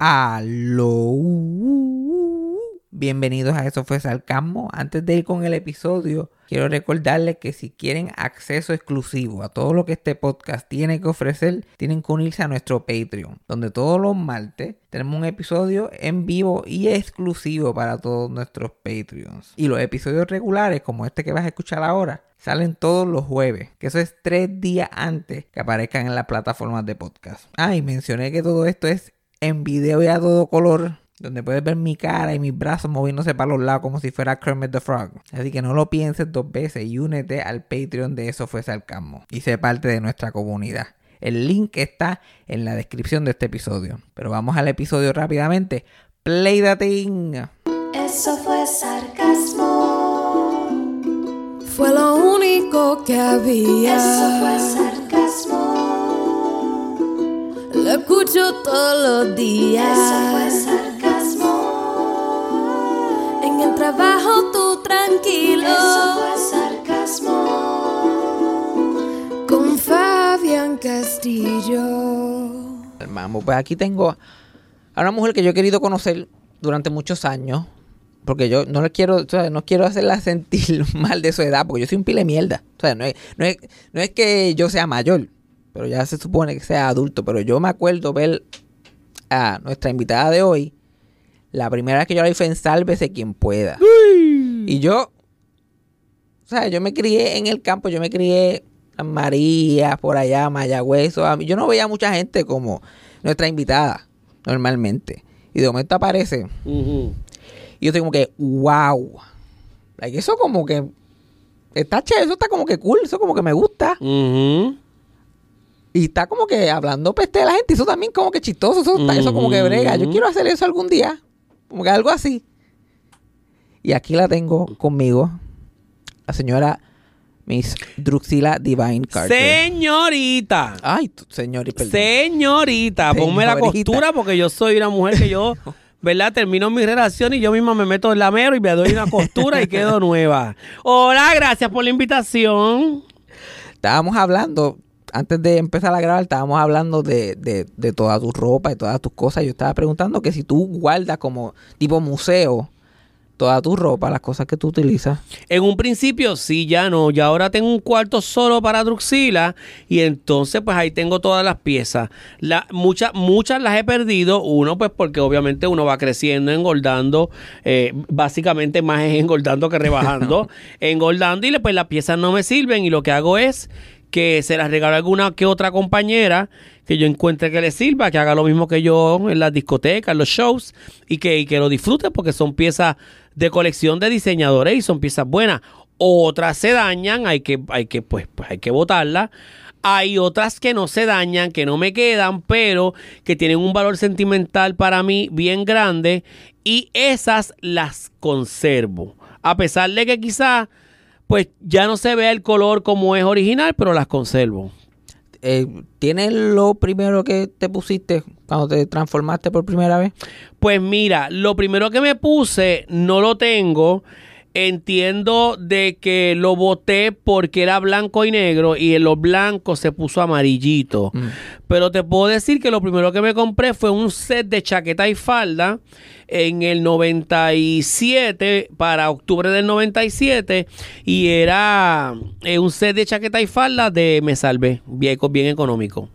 Aló. Bienvenidos a Eso fue Sarcasmo. Antes de ir con el episodio, quiero recordarles que si quieren acceso exclusivo a todo lo que este podcast tiene que ofrecer, tienen que unirse a nuestro Patreon, donde todos los martes tenemos un episodio en vivo y exclusivo para todos nuestros Patreons. Y los episodios regulares, como este que vas a escuchar ahora, salen todos los jueves, que eso es tres días antes que aparezcan en las plataformas de podcast. Ah, y mencioné que todo esto es en video y a todo color, donde puedes ver mi cara y mis brazos moviéndose para los lados como si fuera Kermit the Frog. Así que no lo pienses dos veces y únete al Patreon de Eso Fue Sarcasmo y sé parte de nuestra comunidad. El link está en la descripción de este episodio. Pero vamos al episodio rápidamente. Play the thing. Eso fue sarcasmo. Fue lo único que había. Eso fue sarcasmo. Lo escucho todos los días. Eso fue sarcasmo. En el trabajo tú tranquilo. Eso fue sarcasmo. Con Fabián Castillo. Vamos, pues aquí tengo a una mujer que yo he querido conocer durante muchos años. Porque yo no le quiero, o sea, no quiero hacerla sentir mal de su edad, porque yo soy un pile de mierda. O sea, no es, no es, no es que yo sea mayor, pero ya se supone que sea adulto. Pero yo me acuerdo ver a nuestra invitada de hoy. La primera vez que yo la fue en Sálvese quien pueda. Y yo, o sea, yo me crié en el campo, yo me crié en María, por allá, Mayagüez. Yo no veía mucha gente como nuestra invitada, normalmente. Y de momento aparece. Y yo estoy como que, wow. Like, eso como que está chévere, eso está como que cool, eso como que me gusta. Ujú. Y está como que hablando peste de la gente. Eso también como que chistoso. Eso, está- eso como que brega. Yo quiero hacer eso algún día. Como que algo así. Y aquí la tengo conmigo. La señora Miss Druxila Divine Carter. Señorita. Ay, tu- señor. y perdón. Señorita, ponme la Señorita. costura porque yo soy una mujer que yo, ¿verdad? Termino mi relación y yo misma me meto el lamero y me doy una costura y quedo nueva. Hola, gracias por la invitación. Estábamos hablando, antes de empezar a grabar, estábamos hablando de, de, de toda tu ropa y todas tus cosas. Yo estaba preguntando que si tú guardas como tipo museo toda tu ropa, las cosas que tú utilizas. En un principio sí, ya no. Ya ahora tengo un cuarto solo para Druxila y entonces pues ahí tengo todas las piezas. La, muchas, muchas las he perdido. Uno pues porque obviamente uno va creciendo, engordando. eh, básicamente más es engordando que rebajando. engordando y pues las piezas no me sirven y lo que hago es que se las regalo a alguna que otra compañera que yo encuentre que le sirva, que haga lo mismo que yo en las discotecas, en los shows y que, y que lo disfrute porque son piezas de colección de diseñadores y son piezas buenas. Otras se dañan, hay que, hay que, pues, pues hay que. Hay otras que no se dañan, que no me quedan, pero que tienen un valor sentimental para mí bien grande y esas las conservo. A pesar de que quizás pues ya no se vea el color como es original, pero las conservo. Eh, ¿Tienes lo primero que te pusiste cuando te transformaste por primera vez? Pues mira, lo primero que me puse no lo tengo. Entiendo de que lo boté porque era blanco y negro y en lo blanco se puso amarillito. Pero te puedo decir que lo primero que me compré fue un set de chaqueta y falda en el 97 para octubre del 97 y era eh, un set de chaqueta y falda de Me Salvé, bien, bien económico.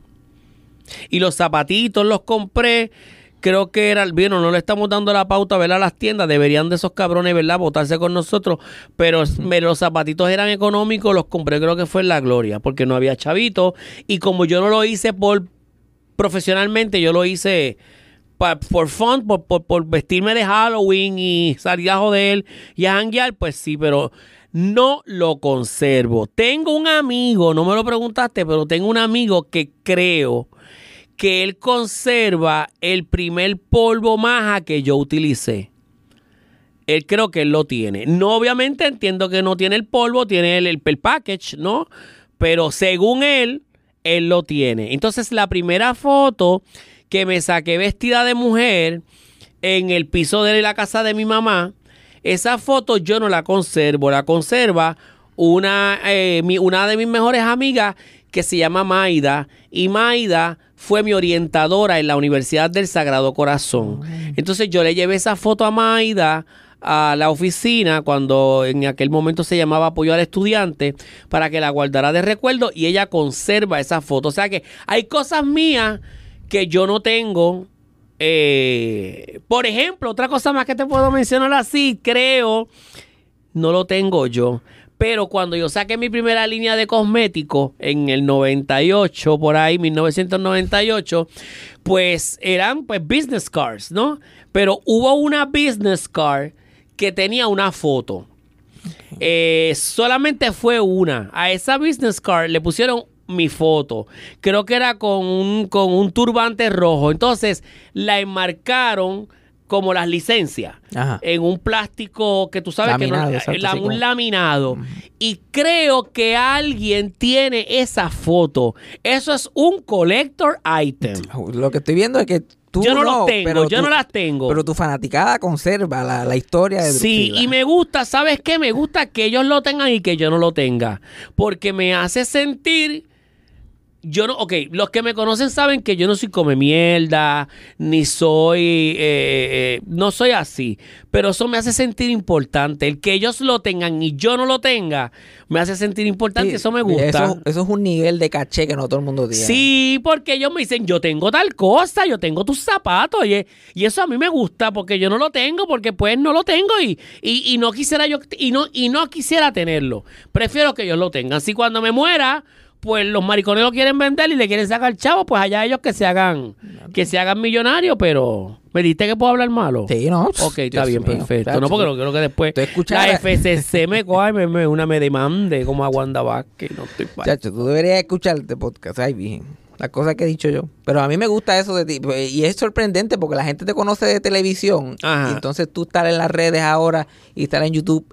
Y los zapatitos los compré. Creo que era, bueno, no le estamos dando la pauta, ¿verdad? A las tiendas, deberían de esos cabrones, ¿verdad? Votarse con nosotros. Pero los zapatitos eran económicos, los compré, creo que fue en La Gloria, porque no había chavito. Y como yo no lo hice por profesionalmente, yo lo hice por fun, por, por, vestirme de Halloween y salir a joder y a janguear, pues sí, pero no lo conservo. Tengo un amigo, no me lo preguntaste, pero tengo un amigo que creo que él conserva el primer polvo maja que yo utilicé. Él creo que él lo tiene. No, obviamente entiendo que no tiene el polvo, tiene el, el package, ¿no? Pero según él, él lo tiene. Entonces, la primera foto que me saqué vestida de mujer en el piso de la casa de mi mamá, esa foto yo no la conservo, la conserva una, eh, mi- una de mis mejores amigas que se llama Maida. Y Maida fue mi orientadora en la Universidad del Sagrado Corazón. Entonces yo le llevé esa foto a Maida a la oficina cuando en aquel momento se llamaba apoyo al estudiante para que la guardara de recuerdo y ella conserva esa foto. O sea que hay cosas mías que yo no tengo. eh, por ejemplo, otra cosa más que te puedo mencionar así, creo, no lo tengo yo. Pero cuando yo saqué mi primera línea de cosméticos en el 98, por ahí, 1998, pues eran pues business cards, ¿no? Pero hubo una business card que tenía una foto. Eh, solamente fue una. A esa business card le pusieron mi foto. Creo que era con un, con un turbante rojo. Entonces la enmarcaron como las licencias. Ajá. En un plástico que tú sabes Laminado, que no, exacto, la- sí, un como- laminado. Y creo que alguien tiene esa foto. Eso es un collector item. Lo que estoy viendo es que tú Yo no los tengo, pero yo no las tengo. Pero tu fanaticada conserva la, la historia de Sí, y me gusta, ¿sabes qué? Me gusta que ellos lo tengan y que yo no lo tenga. Porque me hace sentir. Yo no, ok, los que me conocen saben que yo no soy come mierda, ni soy, eh, eh, no soy así, pero eso me hace sentir importante. El que ellos lo tengan y yo no lo tenga, me hace sentir importante, Sí, eso me gusta. Eso, eso es un nivel de caché que no todo el mundo tiene. Sí, porque ellos me dicen, yo tengo tal cosa, yo tengo tus zapatos, y, y eso a mí me gusta, porque yo no lo tengo, porque pues no lo tengo y, y, y no quisiera yo, y no, y no quisiera tenerlo. Prefiero que ellos lo tengan. Si cuando me muera, pues los maricones lo quieren vender y le quieren sacar chavo, pues allá ellos que se hagan, que se hagan millonarios, pero ¿me diste que puedo hablar malo? Sí, no. Ok, está Dios bien, mío. perfecto. No, porque no quiero que después la FCC me coja y me, me- una me demande como a Wanda Vázquez. No estoy Chacho, tú deberías escuchar este podcast. Ay, bien. Las cosas que he dicho yo. Pero a mí me gusta eso de ti. pues, Y es sorprendente porque la gente te conoce de televisión. Ajá. Y entonces tú estar en las redes ahora y estar en YouTube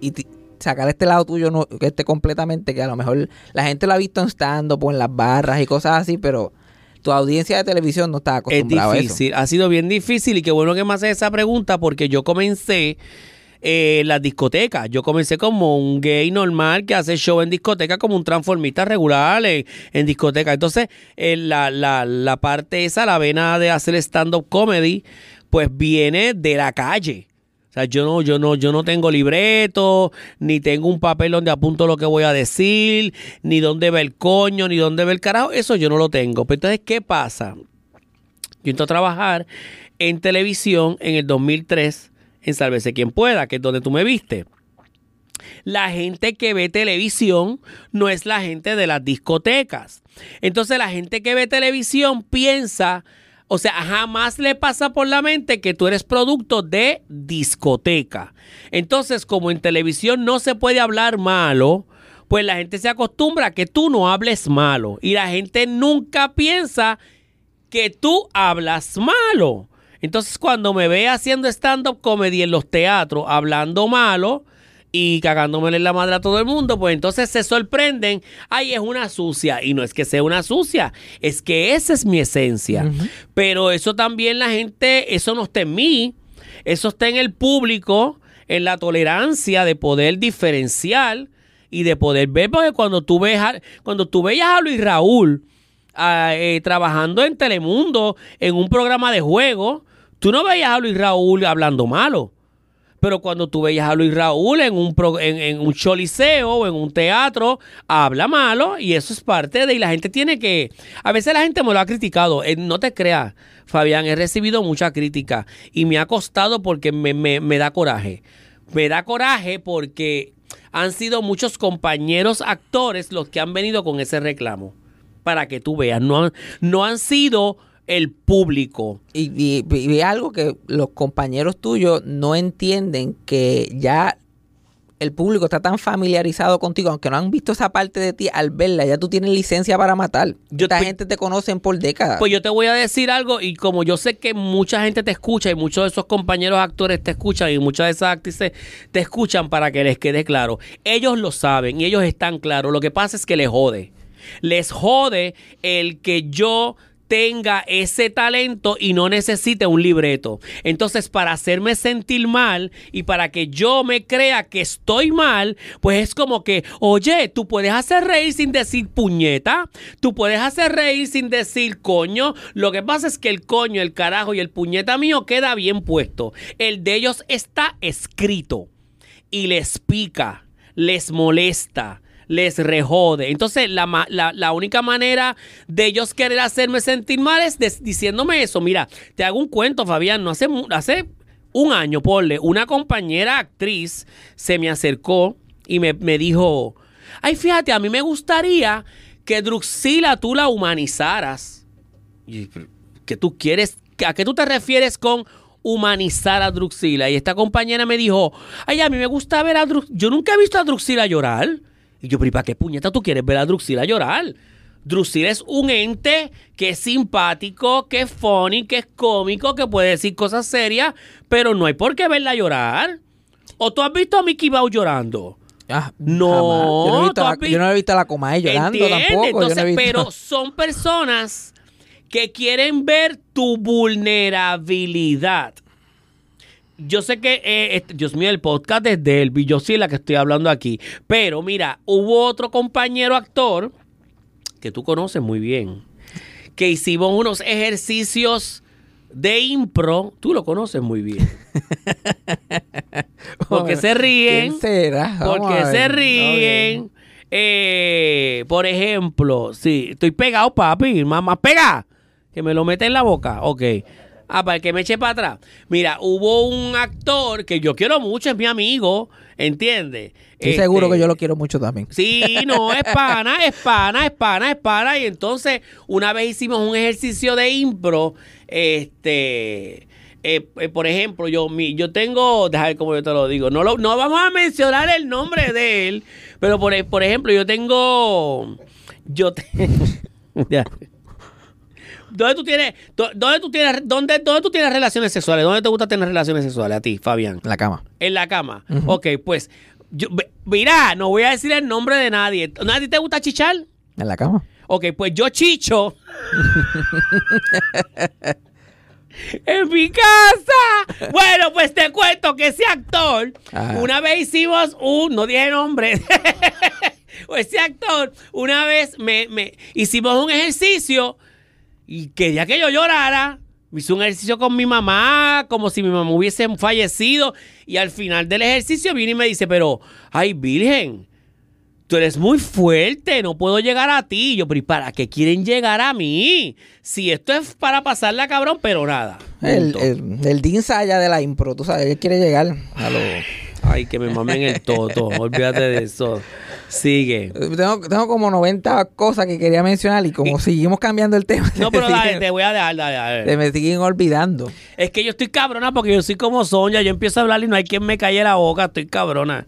y sacar este lado tuyo no, que esté completamente, que a lo mejor la gente lo ha visto en stand-up o en las barras y cosas así, pero tu audiencia de televisión no está Es acostumbrada a eso. difícil, ha sido bien difícil y qué bueno que me haces esa pregunta porque yo comencé eh, en las discotecas. Yo comencé como un gay normal que hace show en discoteca como un transformista regular en, en discoteca. Entonces, eh, la, la, la parte esa, la vena de hacer stand-up comedy, pues viene de la calle. Sea, yo no, yo no, yo no tengo libreto, ni tengo un papel donde apunto lo que voy a decir, ni dónde ve el coño, ni dónde ve el carajo. Eso yo no lo tengo. Pero entonces, ¿qué pasa? Yo entré a trabajar en televisión en el 2003 en Sálvese quien pueda, que es donde tú me viste. La gente que ve televisión no es la gente de las discotecas. Entonces la gente que ve televisión piensa, o sea, jamás le pasa por la mente que tú eres producto de discoteca. Entonces, como en televisión no se puede hablar malo, pues la gente se acostumbra a que tú no hables malo. Y la gente nunca piensa que tú hablas malo. Entonces, cuando me ve haciendo stand-up comedy en los teatros, hablando malo y cagándome en la madre a todo el mundo, pues entonces se sorprenden, ay, es una sucia. Y no es que sea una sucia, es que esa es mi esencia. Pero eso también la gente, eso no está en mí, eso está en el público, en la tolerancia de poder diferenciar y de poder ver, porque cuando tú ves a- cuando tú veías a Luis Raúl, ah, eh, trabajando en Telemundo en un programa de juego, tú no veías a Luis Raúl hablando malo. Pero cuando tú veías a Luis Raúl en un, pro- en, en un choliseo o en un teatro, habla malo y eso es parte de... Y la gente tiene que... A veces la gente me lo ha criticado. Eh, no te creas, Fabián, he recibido mucha crítica y me ha costado porque me, me- me da coraje. Me da coraje porque han sido muchos compañeros actores los que han venido con ese reclamo. Para que tú veas, no no han sido el público. Y, y, y algo que los compañeros tuyos no entienden que ya el público está tan familiarizado contigo, aunque no han visto esa parte de ti, al verla ya tú tienes licencia para matar. Yo Esta te- gente te conocen por décadas. Pues yo te voy a decir algo y como yo sé que mucha gente te escucha y muchos de esos compañeros actores te escuchan y muchas de esas actrices te escuchan para que les quede claro. Ellos lo saben y ellos están claros. Lo que pasa es que les jode. Les jode el que yo tenga ese talento y no necesite un libreto. Entonces, para hacerme sentir mal y para que yo me crea que estoy mal, pues es como que, oye, tú puedes hacer reír sin decir puñeta, tú puedes hacer reír sin decir coño. Lo que pasa es que el coño, el carajo y el puñeta mío queda bien puesto. El de ellos está escrito y les pica, les molesta, les rejode. Entonces, la, la- única manera de ellos querer hacerme sentir mal es diciéndome eso. Mira, te hago un cuento, Fabián. No hace, hace un año, ponle, una compañera actriz se me acercó y me, me dijo, ay, fíjate, a mí me gustaría que Druxila tú la humanizaras. ¿Qué tú quieres? ¿A qué tú te refieres con humanizar a Druxila? Y esta compañera me dijo, ay, a mí me gusta ver a Druxila. Yo nunca he visto a Druxila llorar. Y yo, pero ¿y para qué puñeta tú quieres ver a Druxila llorar? Druxila es un ente que es simpático, que es funny, que es cómico, que puede decir cosas serias, pero no hay por qué verla llorar. ¿O tú has visto a Mickey Mouse llorando? Ah, No. Yo no he visto, tú la, yo no he visto a la Comay llorando ¿Entiendes? tampoco. no visto- pero son personas que quieren ver tu vulnerabilidad. Yo sé que, eh, este- Dios mío, el podcast es de Elvi, yo sí la que estoy hablando aquí. Pero mira, hubo otro compañero actor que tú conoces muy bien, que hicimos unos ejercicios de impro, tú lo conoces muy bien. Porque se ríen. ¿Quién será? Vamos Porque se ríen. Eh, por ejemplo, sí, estoy pegado, papi. Más pega. Que me lo mete en la boca. Ok. Ah, para que me eche para atrás. Mira, hubo un actor que yo quiero mucho, es mi amigo. ¿Entiendes? Estoy seguro que yo lo quiero mucho también. Sí, no, es pana, es pana, es pana, es pana. Y entonces, una vez hicimos un ejercicio de impro, este, eh, eh, por ejemplo, yo, mi, yo tengo, déjame ver cómo yo te lo digo, no, lo- no vamos a mencionar el nombre de él, pero por, por ejemplo, yo tengo, yo te- ya. ¿Dónde tú tienes, dó- dónde tú tienes, dónde, dónde tú tienes relaciones sexuales? ¿Dónde te gusta tener relaciones sexuales a ti, Fabián? En la cama. En la cama. Ok, pues, yo, mira, no voy a decir el nombre de nadie. ¿Nadie te gusta chichar? En la cama. Ok, pues yo chicho. en mi casa. Bueno, pues te cuento que ese actor, Ajá. una vez hicimos un, no dije nombre, ese actor, una vez me, me hicimos un ejercicio y quería que yo llorara. Hice un ejercicio con mi mamá, como si mi mamá hubiese fallecido. Y al final del ejercicio viene y me dice, pero, ay, Virgen, tú eres muy fuerte, no puedo llegar a ti. Yo, pero ¿y para qué quieren llegar a mí? Si esto es para pasarla, cabrón, pero nada. El, el, el de la impro, tú sabes, él quiere llegar a lo... Ay, que me mamen el toto, olvídate de eso. Sigue. Tengo, tengo como 90 cosas que quería mencionar y como seguimos cambiando el tema, No, pero dale, siguen- te voy a dejar, dale, dale. se me siguen olvidando. Es que yo estoy cabrona porque yo soy como Sonia. Yo empiezo a hablar y no hay quien me calle la boca. Estoy cabrona.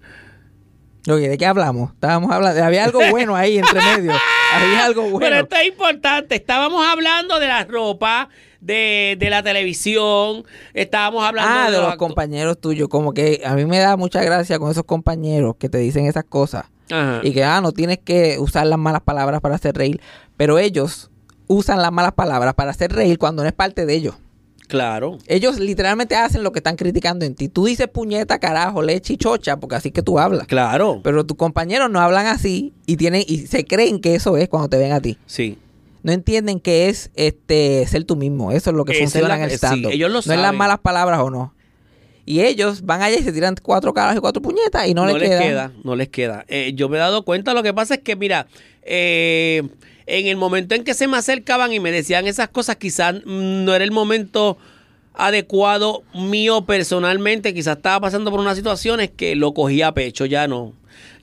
Oye, ¿de qué hablamos? Estábamos hablando, había algo bueno ahí entre medio. Había algo bueno. Pero esto es importante. Estábamos hablando de la ropa, de, de la televisión. Estábamos hablando Ah, de los compañeros tuyos. Como que a mí me da mucha gracia con esos compañeros que te dicen esas cosas. Ajá. Y que, ah, no tienes que usar las malas palabras para hacer reír. Pero ellos usan las malas palabras para hacer reír cuando no es parte de ellos. Claro. Ellos literalmente hacen lo que están criticando en ti. Tú dices puñeta, carajo, leche y chocha, porque así que tú hablas. Claro. Pero tus compañeros no hablan así y tienen y se creen que eso es cuando te ven a ti. Sí. No entienden que es este ser tú mismo. Eso es lo que Esa funciona la- en el sí, stand ellos lo No es las saben. malas palabras o no. Y ellos van allá y se tiran cuatro caras y cuatro puñetas y no, les, queda. no les queda. Eh, yo me he dado cuenta, lo que pasa es que, mira, eh, en el momento en que se me acercaban y me decían esas cosas, quizás no era el momento adecuado mío personalmente, quizás estaba pasando por unas situaciones que lo cogía a pecho, ya no.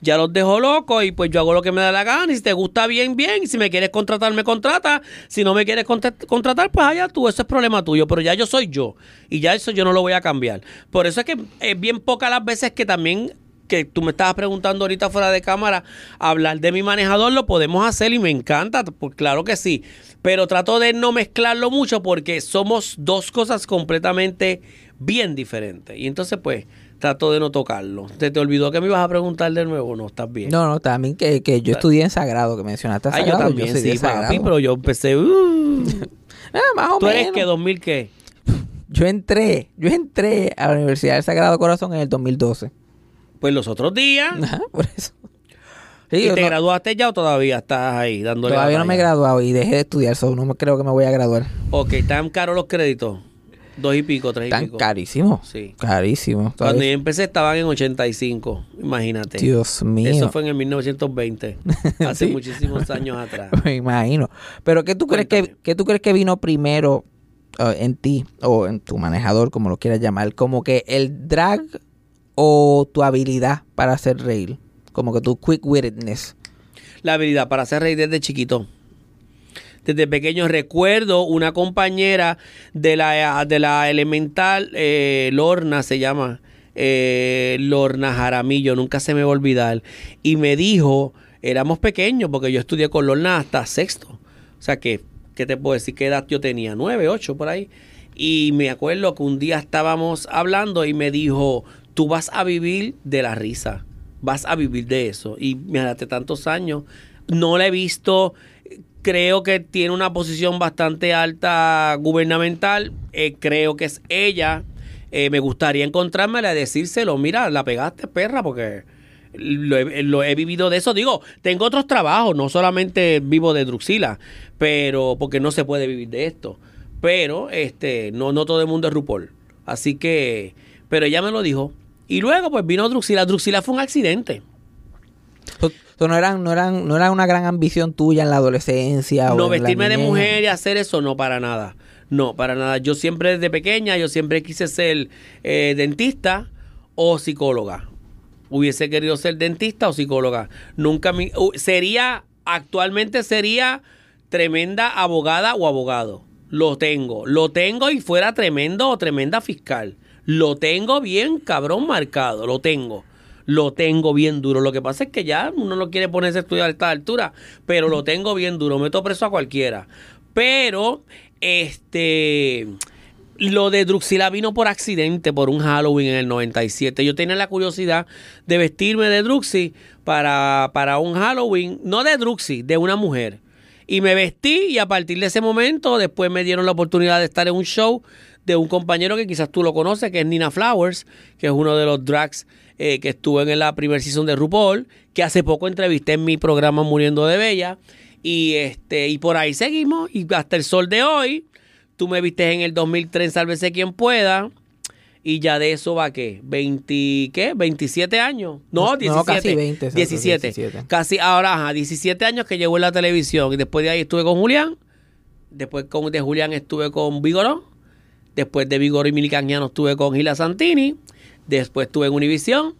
Ya los dejo locos y pues yo hago lo que me da la gana. Y si te gusta bien, bien. Y si me quieres contratar, me contrata. Si no me quieres contra- contratar, pues allá tú. Eso es problema tuyo. Pero ya yo soy yo. Y ya eso yo no lo voy a cambiar. Por eso es que es bien pocas las veces que también que tú me estabas preguntando ahorita fuera de cámara, hablar de mi manejador lo podemos hacer y me encanta, pues claro que sí. Pero trato de no mezclarlo mucho porque somos dos cosas completamente bien diferentes. Y entonces, pues, trato de no tocarlo. ¿Te, te olvidó que me ibas a preguntar de nuevo? No, estás bien. No, no, también que, que yo estudié en Sagrado, que mencionaste a Ay, yo Sagrado. también, de sí, papi, Sagrado. pero yo empecé... uh, Ah, más o ¿Tú eres menos. que 2000 qué? Yo entré, yo entré a la Universidad del Sagrado Corazón en el 2012. Pues los otros días. Ajá, por eso. Sí, ¿Y te no- graduaste ya o todavía estás ahí dándole todavía no me he graduado y dejé de estudiar, so no creo que me voy a graduar. Ok, ¿están caros los créditos? Dos y pico, tres y Tan pico. carísimo. Sí. Carísimo. Cuando yo empecé estaban en 85, imagínate. Dios mío. Eso fue en el 1920, hace Sí. muchísimos años atrás. Me imagino. Pero ¿qué tú crees que, qué tú crees que vino primero uh, en ti o en tu manejador, como lo quieras llamar? Como que el drag o tu habilidad para hacer reír. Como que tu quick wittedness. La habilidad para hacer reír desde chiquito. Desde pequeño recuerdo una compañera de la, de la elemental, eh, Lorna se llama, eh, Lorna Jaramillo, nunca se me va a olvidar. Y me dijo, éramos pequeños, porque yo estudié con Lorna hasta sexto. O sea que, ¿qué te puedo decir? ¿Qué edad yo tenía? Nueve, ocho, por ahí. Y me acuerdo que un día estábamos hablando y me dijo, tú vas a vivir de la risa, vas a vivir de eso. Y mira, tantos años, no la he visto, creo que tiene una posición bastante alta gubernamental, eh, creo que es ella. Eh, me gustaría encontrármela y decírselo, mira, la pegaste, perra, porque lo he, lo he vivido de eso. Digo, tengo otros trabajos, no solamente vivo de Druxila, pero porque no se puede vivir de esto. Pero este, no, no todo el mundo es RuPaul. Así que, pero ella me lo dijo. Y luego pues vino Druxila. Druxila fue un accidente. So- no, eran, no, eran, no era una gran ambición tuya en la adolescencia. No vestirme de mujer y hacer eso, no para nada. No, para nada. Yo siempre desde pequeña, yo siempre quise ser eh, dentista o psicóloga. Hubiese querido ser dentista o psicóloga. Nunca sería, actualmente sería tremenda abogada o abogado. Lo tengo. Lo tengo y fuera tremendo o tremenda fiscal. Lo tengo bien cabrón marcado. Lo tengo. Lo tengo bien duro. Lo que pasa es que ya uno no quiere ponerse a estudiar a esta altura. Pero lo tengo bien duro. Meto preso a cualquiera. Pero, este. Lo de Druxila vino por accidente, por un Halloween en el 97. Yo tenía la curiosidad de vestirme de Druxy para, para un Halloween, no de Druxy, de una mujer. Y me vestí y a partir de ese momento después me dieron la oportunidad de estar en un show de un compañero que quizás tú lo conoces, que es Nina Flowers, que es uno de los drags eh, que estuvo en la primera season de RuPaul, que hace poco entrevisté en mi programa Muriendo de Bella. Y este y por ahí seguimos y hasta el sol de hoy. Tú me viste en el 2003, sálvese quien pueda. Y ya de eso va, ¿qué? ¿20, qué? ¿27 años? No, No, 17. casi 20, exacto, 17. 17. Casi, ahora, ajá, 17 años que llevo en la televisión. Y después de ahí estuve con Julián. Después con, de Julián estuve con Vigoró. Después de Vigoró y Milicangiano estuve con Gila Santini. Después estuve en Univisión.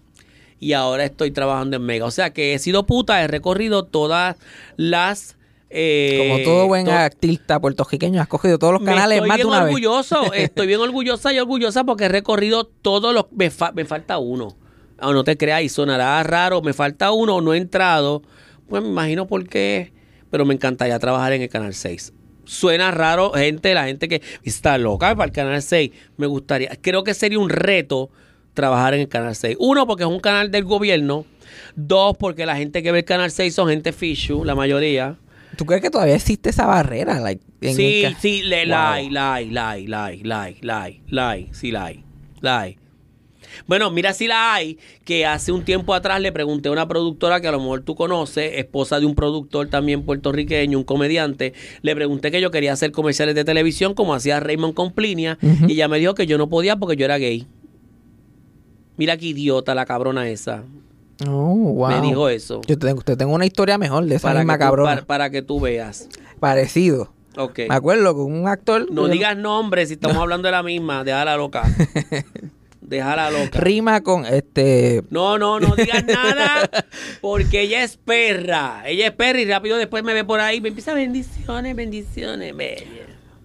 Y ahora estoy trabajando en Mega. O sea que he sido puta, he recorrido todas las... eh, Como todo buen to- artista puertorriqueño, has cogido todos los canales estoy más de una vez. orgulloso, estoy bien orgullosa y orgullosa porque he recorrido todos los... Me, fa- me falta uno. Ah, no te creas, y sonará raro, me falta uno, no he entrado. Pues me imagino por qué, pero me encantaría trabajar en el Canal 6. Suena raro, gente, la gente que está loca para el Canal 6. Me gustaría, creo que sería un reto trabajar en el Canal 6. Uno, porque es un canal del gobierno. Dos, porque la gente que ve el Canal 6 son gente fishu, la mayoría. ¿Tú crees que todavía existe esa barrera? Like, en Sí, el sí, le, la hay, la hay, la hay, la hay, la hay, la hay, la hay, sí la hay, la hay. Bueno, mira si la hay, que hace un tiempo atrás le pregunté a una productora que a lo mejor tú conoces, esposa de un productor también puertorriqueño, un comediante, le pregunté que yo quería hacer comerciales de televisión como hacía Raymond con Plinia, Ujú. y ella me dijo que yo no podía porque yo era gay. Mira qué idiota la cabrona esa. Oh, wow. Me dijo eso. Yo te tengo, te tengo una historia mejor de esa Para misma que, cabrona. para, para que tú veas. Parecido. Ok. Me acuerdo con un actor. No que digas nombres si estamos hablando de la misma. Déjala loca. Déjala loca. Rima con este. No, no, no digas nada porque ella es perra. Ella es perra y rápido después me ve por ahí. Me empieza bendiciones, bendiciones. ve.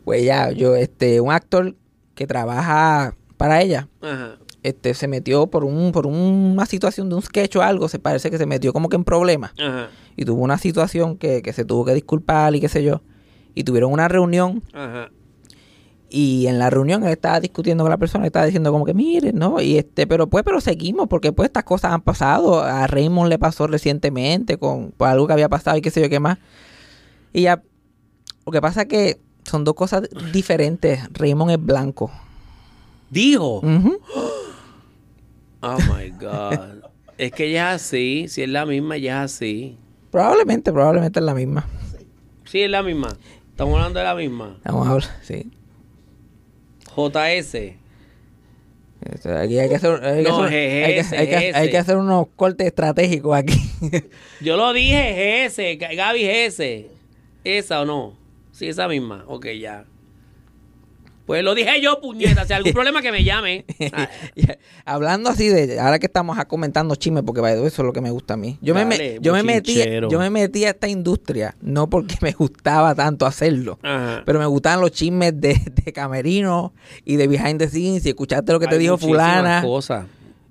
Pues ya, yo, este, un actor que trabaja para ella. Ajá. Este, se metió por un, por una situación de un sketch o algo, se parece que se metió como que en problemas. Ajá. Y tuvo una situación que, que se tuvo que disculpar y qué sé yo. Y tuvieron una reunión Ajá. Y en la reunión él estaba discutiendo con la persona, estaba diciendo como que miren, ¿no? Y este, pero pues, pero seguimos, porque pues estas cosas han pasado. A Raymond le pasó recientemente con por algo que había pasado y qué sé yo qué más. Y ya, lo que pasa es que son dos cosas diferentes. Raymond es blanco. Dijo. Ujú. Oh my God. es que ella es así. Si es la misma, ella es así. Probablemente, probablemente es la misma. Sí, es la misma. Estamos hablando de la misma. Vamos a hablar, sí. JS. Aquí hay que hacer, hay que No, hacer- hay que- GS, hay que- hay que hacer unos cortes estratégicos aquí. Yo lo dije, GS. Gaby GS. ¿Esa o no? Sí, esa misma. Ok, ya. Pues lo dije yo, puñeta. Si hay algún problema que me llame. Hablando así de, ahora que estamos comentando chismes, porque eso es lo que me gusta a mí. Yo, me, me- Dale, yo me metí, yo me metí a esta industria, no porque me gustaba tanto hacerlo, Ajá. pero me gustaban los chismes de, de camerino y de behind the scenes y escucharte lo que te dijo fulana. cosas.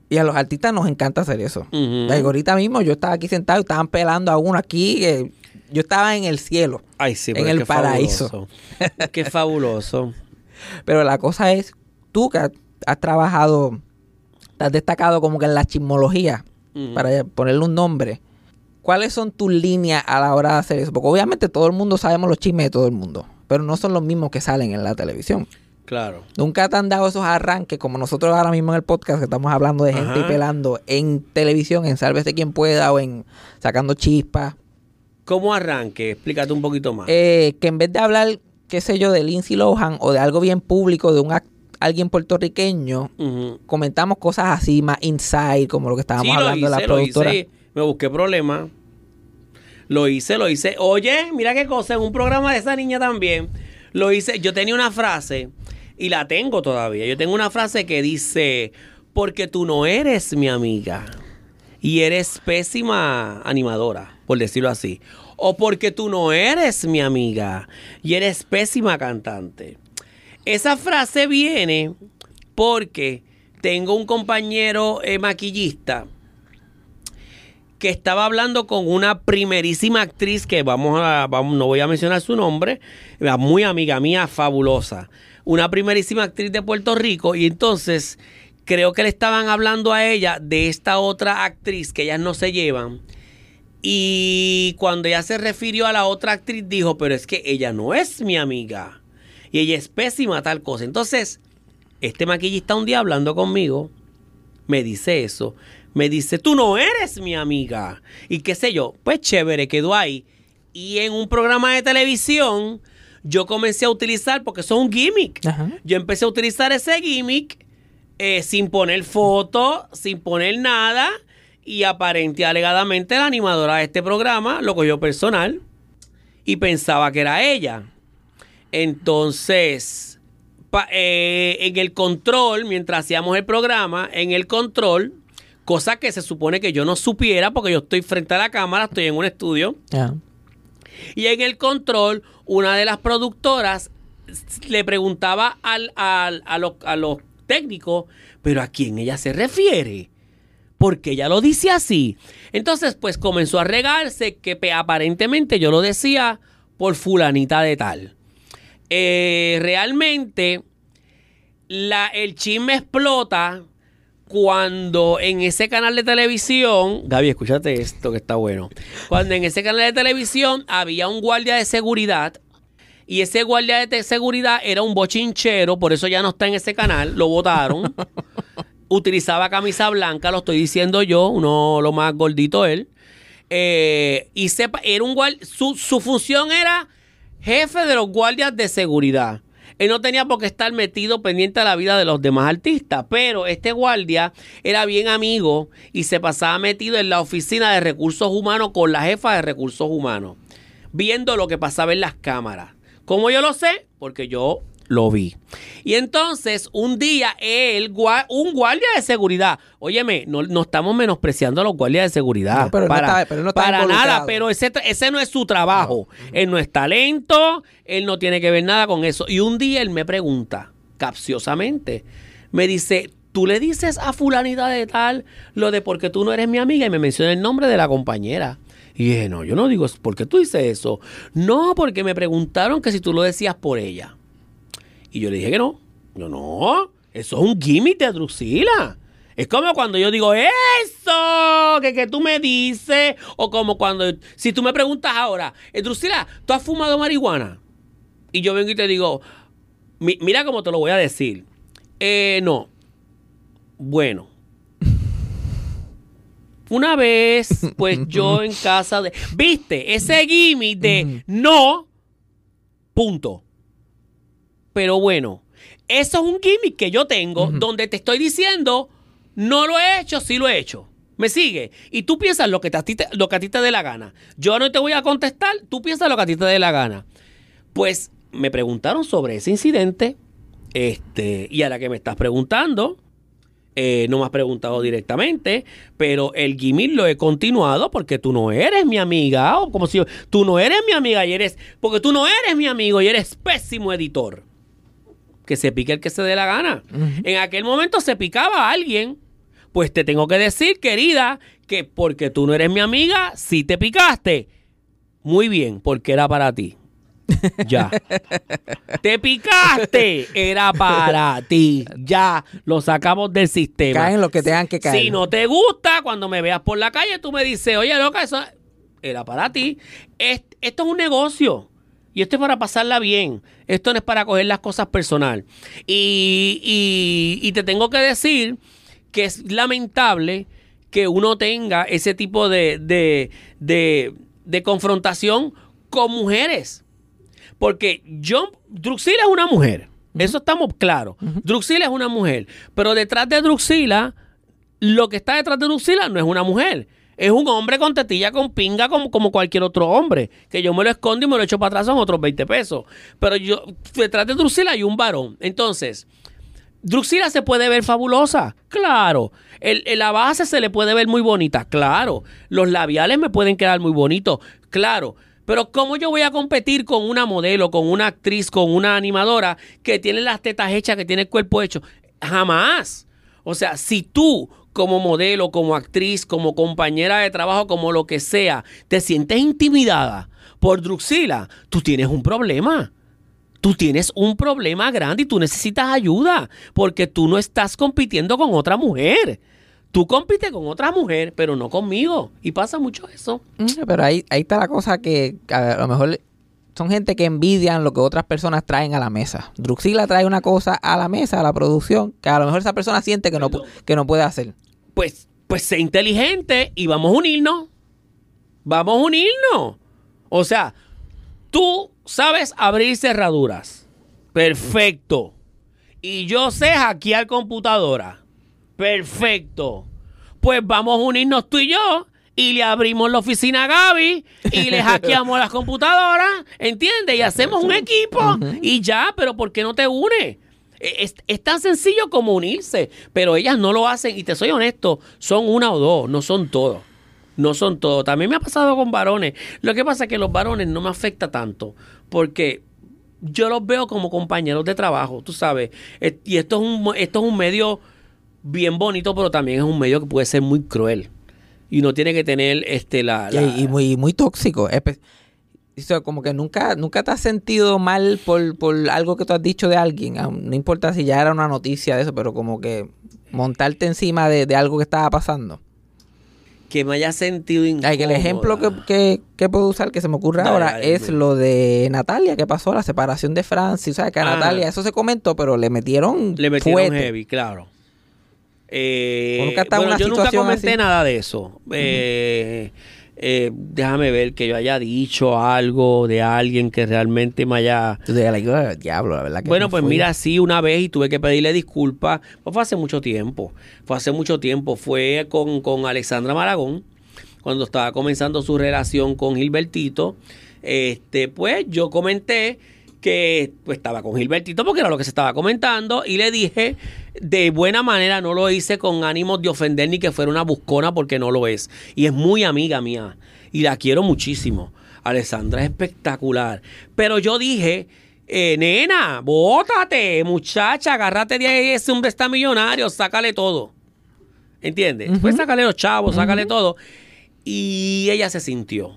Y a los artistas nos encanta hacer eso. Like, ahorita mismo yo estaba aquí sentado y estaban pelando a uno aquí. que yo estaba en el cielo. Ay, sí, En el paraíso. fabuloso. Qué fabuloso. Pero la cosa es, tú que has, has trabajado, te has destacado como que en la chismología, para ponerle un nombre. ¿Cuáles son tus líneas a la hora de hacer eso? Porque obviamente todo el mundo sabemos los chismes de todo el mundo, pero no son los mismos que salen en la televisión. Claro. Nunca te han dado esos arranques como nosotros ahora mismo en el podcast que estamos hablando de gente Ajá. y pelando en televisión, en Sálvese quien pueda o en sacando chispas. ¿Cómo arranque? Explícate un poquito más. Eh, que en vez de hablar, qué sé yo, de Lindsay Lohan o de algo bien público, de un alguien puertorriqueño, comentamos cosas así más inside, como lo que estábamos Sí, lo hablando de la hice, lo productora. hice. Me busqué problemas. Lo hice, lo hice. Oye, mira qué cosa, en un programa de esa niña también. Lo hice. Yo tenía una frase y la tengo todavía. Yo tengo una frase que dice, porque tú no eres mi amiga y eres pésima animadora, por decirlo así. O porque tú no eres mi amiga y eres pésima cantante. Esa frase viene porque tengo un compañero eh, maquillista que estaba hablando con una primerísima actriz que vamos a, no voy a mencionar su nombre, muy amiga mía, fabulosa. Una primerísima actriz de Puerto Rico y entonces creo que le estaban hablando a ella de esta otra actriz que ellas no se llevan. Y cuando ella se refirió a la otra actriz dijo, pero es que ella no es mi amiga. Y ella es pésima tal cosa. Entonces, este maquillista un día hablando conmigo, me dice eso. Me dice, tú no eres mi amiga. Y qué sé yo, pues chévere, quedó ahí. Y en un programa de televisión, yo comencé a utilizar, porque eso es un gimmick. Ajá. Yo empecé a utilizar ese gimmick eh, sin poner foto, sin poner nada. Y aparente alegadamente la animadora de este programa lo cogió personal y pensaba que era ella. Entonces, pa- eh, en el control, mientras hacíamos el programa, en el control, cosa que se supone que yo no supiera porque yo estoy frente a la cámara, estoy en un estudio, y en el control, una de las productoras le preguntaba al, al- a, los, a los técnicos, pero ¿a quién ella se refiere? Porque ella lo dice así. Entonces, pues comenzó a regarse que pe- aparentemente yo lo decía por fulanita de tal. Eh, realmente, la, el chisme explota cuando en ese canal de televisión, Gaby, escúchate esto que está bueno. Cuando en ese canal de televisión había un guardia de seguridad y ese guardia de seguridad era un bochinchero, por eso ya no está en ese canal, lo votaron. Utilizaba camisa blanca, lo estoy diciendo yo, uno lo más gordito él. Eh, y sepa, era un guardia, su, su función era jefe de los guardias de seguridad. Él no tenía por qué estar metido pendiente de la vida de los demás artistas, pero este guardia era bien amigo y se pasaba metido en la oficina de recursos humanos con la jefa de recursos humanos, viendo lo que pasaba en las cámaras. ¿Cómo yo lo sé? Porque yo lo vi. Y entonces, un día, él, un guardia de seguridad, óyeme, no, no estamos menospreciando a los guardias de seguridad. No, pero no para está- pero él no está para nada, pero ese, ese no es su trabajo. Él no es talento, él no tiene que ver nada con eso. Y un día él me pregunta, capciosamente, me dice, tú le dices a fulanita de tal lo de porque tú no eres mi amiga y me menciona el nombre de la compañera. Y dije, no, yo no digo, ¿por qué tú dices eso? No, porque me preguntaron que si tú lo decías por ella. Y yo le dije que no. Yo no, eso es un gimmick de Drusila. Es como cuando yo digo eso, que, que tú me dices, o como cuando, si tú me preguntas ahora, eh, Drusila, ¿tú has fumado marihuana? y yo vengo y te digo, "Mi- mira cómo te lo voy a decir. Eh, no. Bueno. Una vez, pues yo en casa de. ¿Viste? Ese gimmick de no. Punto. Pero bueno, eso es un gimmick que yo tengo donde te estoy diciendo, no lo he hecho, sí lo he hecho. ¿Me sigue? Y tú piensas lo que, te- a ti te- lo que a ti te dé la gana. Yo no te voy a contestar, tú piensas lo que a ti te dé la gana. Pues me preguntaron sobre ese incidente. Este, y a la que me estás preguntando, eh, no me has preguntado directamente, pero el gimmick lo he continuado porque tú no eres mi amiga, o como si tú no eres mi amiga y eres, porque tú no eres mi amigo y eres pésimo editor. Que se pique el que se dé la gana. En aquel momento se picaba a alguien. Pues te tengo que decir, querida, que porque tú no eres mi amiga, si te picaste. Muy bien, porque era para ti. Ya. Te picaste. Era para ti. Ya. Lo sacamos del sistema. Caen los que tengan que caer. Si no te gusta, cuando me veas por la calle, tú me dices, oye, loca, eso era para ti. Es- esto es un negocio. Y esto es para pasarla bien. Esto no es para coger las cosas personal. Y, y- y te tengo que decir que es lamentable que uno tenga ese tipo de, de, de- de confrontación con mujeres. Porque yo, Druxila es una mujer. Eso estamos claros. Druxila es una mujer. Pero detrás de Druxila, lo que está detrás de Druxila no es una mujer. Es un hombre con tetilla, con pinga, como, como cualquier otro hombre. Que yo me lo escondo y me lo echo para atrás, son otros 20 pesos. Pero yo, detrás de Druxila hay un varón. Entonces, Druxila se puede ver fabulosa, claro. El, el- la base se le puede ver muy bonita, claro. Los labiales me pueden quedar muy bonitos, claro. Pero ¿cómo yo voy a competir con una modelo, con una actriz, con una animadora que tiene las tetas hechas, que tiene el cuerpo hecho? Jamás. O sea, si tú como modelo, como actriz, como compañera de trabajo, como lo que sea, te sientes intimidada por Druxila, tú tienes un problema. Tú tienes un problema grande y tú necesitas ayuda porque tú no estás compitiendo con otra mujer. Tú compites con otra mujer, pero no conmigo. Y pasa mucho eso. Mm, Pero ahí, ahí está la cosa que a lo mejor son gente que envidian lo que otras personas traen a la mesa. Druxila trae una cosa a la mesa, a la producción, que a lo mejor esa persona siente que no, que no puede hacer. Pues, pues sé inteligente y vamos a unirnos. Vamos a unirnos. O sea, tú sabes abrir cerraduras. Perfecto. Y yo sé hackear computadora. Perfecto. Pues vamos a unirnos tú y yo y le abrimos la oficina a Gaby y le hackeamos las computadoras, ¿entiendes? Y hacemos un equipo y ya, pero ¿por qué no te unes? E, Es, es tan sencillo como unirse, pero ellas no lo hacen y te soy honesto, son una o dos, no son todos. No son todos. También me ha pasado con varones. Lo que pasa es que los varones no me afecta tanto porque yo los veo como compañeros de trabajo, tú sabes. Eh, Y esto es un, esto es un medio bien bonito, pero también es un medio que puede ser muy cruel. Y uno tiene que tener este la, la- Y, y muy, muy tóxico. O sea, como que nunca, nunca te has sentido mal por, por algo que tú has dicho de alguien. No importa si ya era una noticia de eso, pero como que montarte encima de, de algo que estaba pasando. que me haya sentido incómoda. Ay, que el ejemplo que, que, que puedo usar, que se me ocurre Dale, ahora, dale, es lo de Natalia, que pasó, la separación de Francis. ¿Sabes? Que a Ah. Natalia eso se comentó, pero le metieron Le metieron fuerte. heavy, claro. Eh, O nunca bueno, yo nunca comenté así. nada de eso. Eh, eh, déjame ver que yo haya dicho algo de alguien que realmente me haya... Entonces, ya le digo, "Ah, diablo, la verdad que Bueno, no pues fui". mira, sí, una vez y tuve que pedirle disculpas. Pues fue hace mucho tiempo. Fue hace mucho tiempo. Fue con, con Alexandra Maragón, cuando estaba comenzando su relación con Gilbertito. Este, pues yo comenté que pues, estaba con Gilbertito porque era lo que se estaba comentando y le dije de buena manera, no lo hice con ánimos de ofender ni que fuera una buscona porque no lo es. Y es muy amiga mía y la quiero muchísimo. Alessandra es espectacular. Pero yo dije, eh, nena, bótate, muchacha, agárrate de ahí, ese hombre está millonario, sácale todo. ¿Entiendes? Pues sácale los chavos, sácale todo. Y ella se sintió.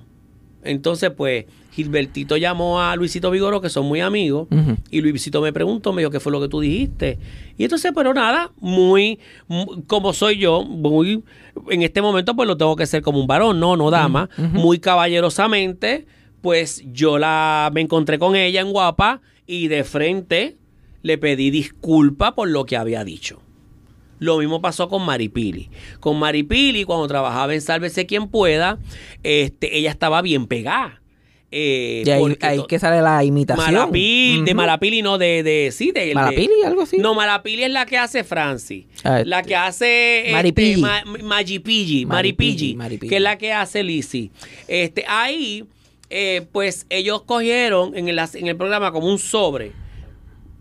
Entonces, pues, Gilbertito llamó a Luisito Vigoro, que son muy amigos, y Luisito me preguntó, me dijo, ¿qué fue lo que tú dijiste? Y entonces, pero nada, muy, mu- como soy yo, muy, en este momento, pues lo tengo que ser como un varón, no, no dama, muy caballerosamente, pues yo la me encontré con ella en Guapa y de frente le pedí disculpa por lo que había dicho. Lo mismo pasó con Maripili. Con Maripili, cuando trabajaba en Sálvese quien pueda, este, ella estaba bien pegada. Eh, Y ahí, que sale la imitación. De. Malapili, no, de, de sí, de, algo así. No, Malapili es la que hace Franci. Ah, la que hace este. Ma- Magipilli, Maripili, Maripilli, Maripili. que es la que hace Lizzy. Este, ahí, eh, pues ellos cogieron en el, en el programa como un sobre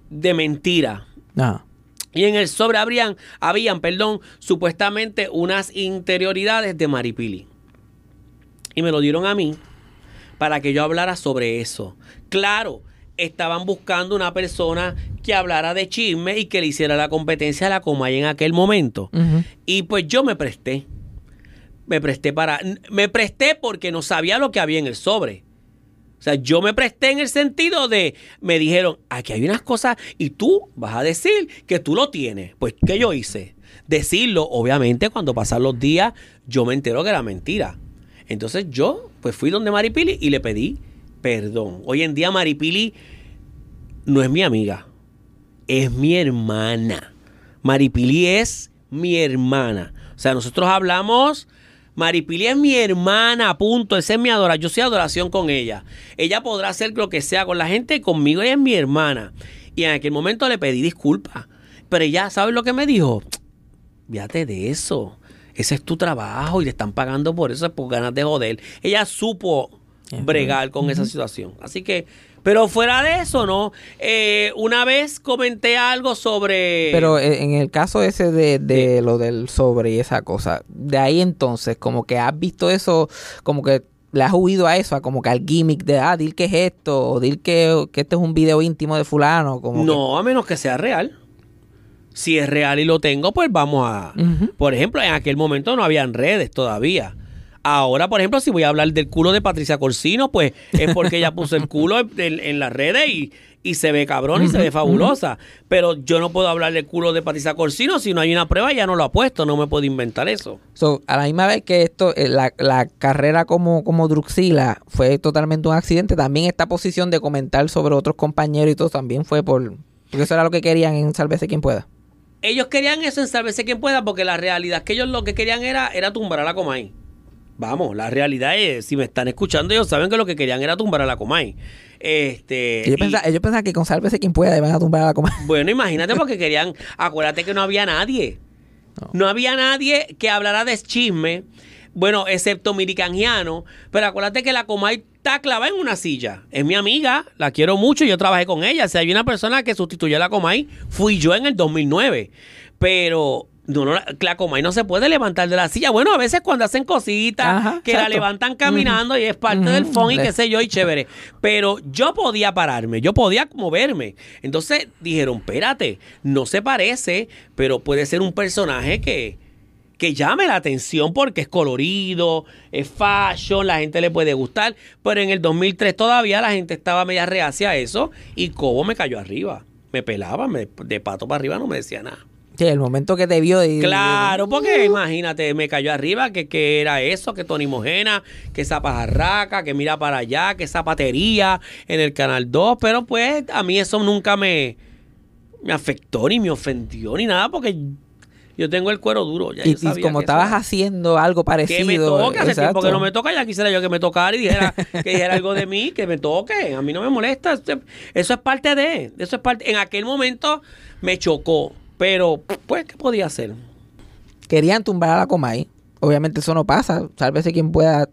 de mentira. Y en el sobre habrían, habían, perdón, supuestamente unas interioridades de Maripili. Y me lo dieron a mí para que yo hablara sobre eso. Claro, estaban buscando una persona que hablara de chisme y que le hiciera la competencia a la Comay en aquel momento. Y pues yo me presté. Me presté para. Me presté porque no sabía lo que había en el sobre. O sea, yo me presté en el sentido de. Me dijeron, aquí hay unas cosas y tú vas a decir que tú lo tienes. Pues, ¿qué yo hice? Decirlo, obviamente, cuando pasan los días, yo me entero que era mentira. Entonces yo, pues fui donde Maripili y le pedí perdón. Hoy en día Maripili no es mi amiga, es mi hermana. Maripili es mi hermana. O sea, nosotros hablamos, Maripili es mi hermana, punto. Esa es mi adoración. Yo soy adoración con ella. Ella podrá hacer lo que sea con la gente, conmigo ella es mi hermana. Y en aquel momento le pedí disculpas. Pero ella, ¿sabes lo que me dijo? Fíjate de eso. Ese es tu trabajo y le están pagando por eso, es por ganas de joder. Ella supo bregar con esa situación. Así que, pero fuera de eso, ¿no? Eh, una vez comenté algo sobre... Pero eh, en el caso ese de, de lo del sobre y esa cosa, de ahí entonces, como que has visto eso, como que le has huido a eso, a como que al gimmick de, ah, dir que es esto, o dir que, que este es un video íntimo de fulano, como No, a menos que sea real. Si es real y lo tengo, pues vamos a... Por ejemplo, en aquel momento no habían redes todavía. Ahora, por ejemplo, si voy a hablar del culo de Patricia Corsino, pues es porque ella puso el culo en, en- en las redes y, y se ve cabrón y se ve fabulosa. Pero yo no puedo hablar del culo de Patricia Corsino si no hay una prueba, ya no lo ha puesto, no me puedo inventar eso. So, a la misma vez que esto, eh, la, la carrera como, como Druxila fue totalmente un accidente, también esta posición de comentar sobre otros compañeros y todo también fue por... Porque eso era lo que querían en Sálvese quien pueda. Ellos querían eso en Sálvese quien pueda, porque la realidad es que ellos lo que querían era, era tumbar a la Comay. Vamos, la realidad es, si me están escuchando, ellos saben que lo que querían era tumbar a la Comay. Este, Ellos, y- pensaban, ellos pensaban que con Sálvese quien pueda iban a tumbar a la coma. Bueno, imagínate porque querían, acuérdate que no había nadie. No, había nadie que hablara de chisme, bueno, excepto Miricangiano, pero acuérdate que la Comay está clavada en una silla. Es mi amiga, la quiero mucho, yo trabajé con ella. Si hay una persona que sustituyó a la Comay, fui yo en el 2009. Pero no, no, la Comay no se puede levantar de la silla. Bueno, a veces cuando hacen cositas Ajá, que la levantan caminando y es parte del phone y qué sé yo y chévere. Pero yo podía pararme, yo podía moverme. Entonces dijeron, espérate, no se parece, pero puede ser un personaje que, que llame la atención porque es colorido, es fashion, la gente le puede gustar. Pero en el 2003 todavía la gente estaba media reacia a eso y Cobo me cayó arriba. Me pelaba, me- de pato para arriba no me decía nada. Sí, el momento que te vio y... Claro, porque imagínate, me cayó arriba que, que era eso, que Tony Mojena, que esa pajarraca, que mira para allá, que esa patería en el Canal 2, pero pues a mí eso nunca me, me afectó ni me ofendió ni nada porque yo tengo el cuero duro. Ya Y, como eso estabas haciendo algo parecido... que me toque, hace tiempo que no me toca, ya quisiera yo que me tocara y dijera que dijera algo de mí, que me toque, a mí no me molesta, eso, eso es parte de, eso es parte, en aquel momento me chocó, pero pues, ¿qué podía hacer? Querían tumbar a la Comay. Obviamente eso no pasa. Sálvese quien pueda...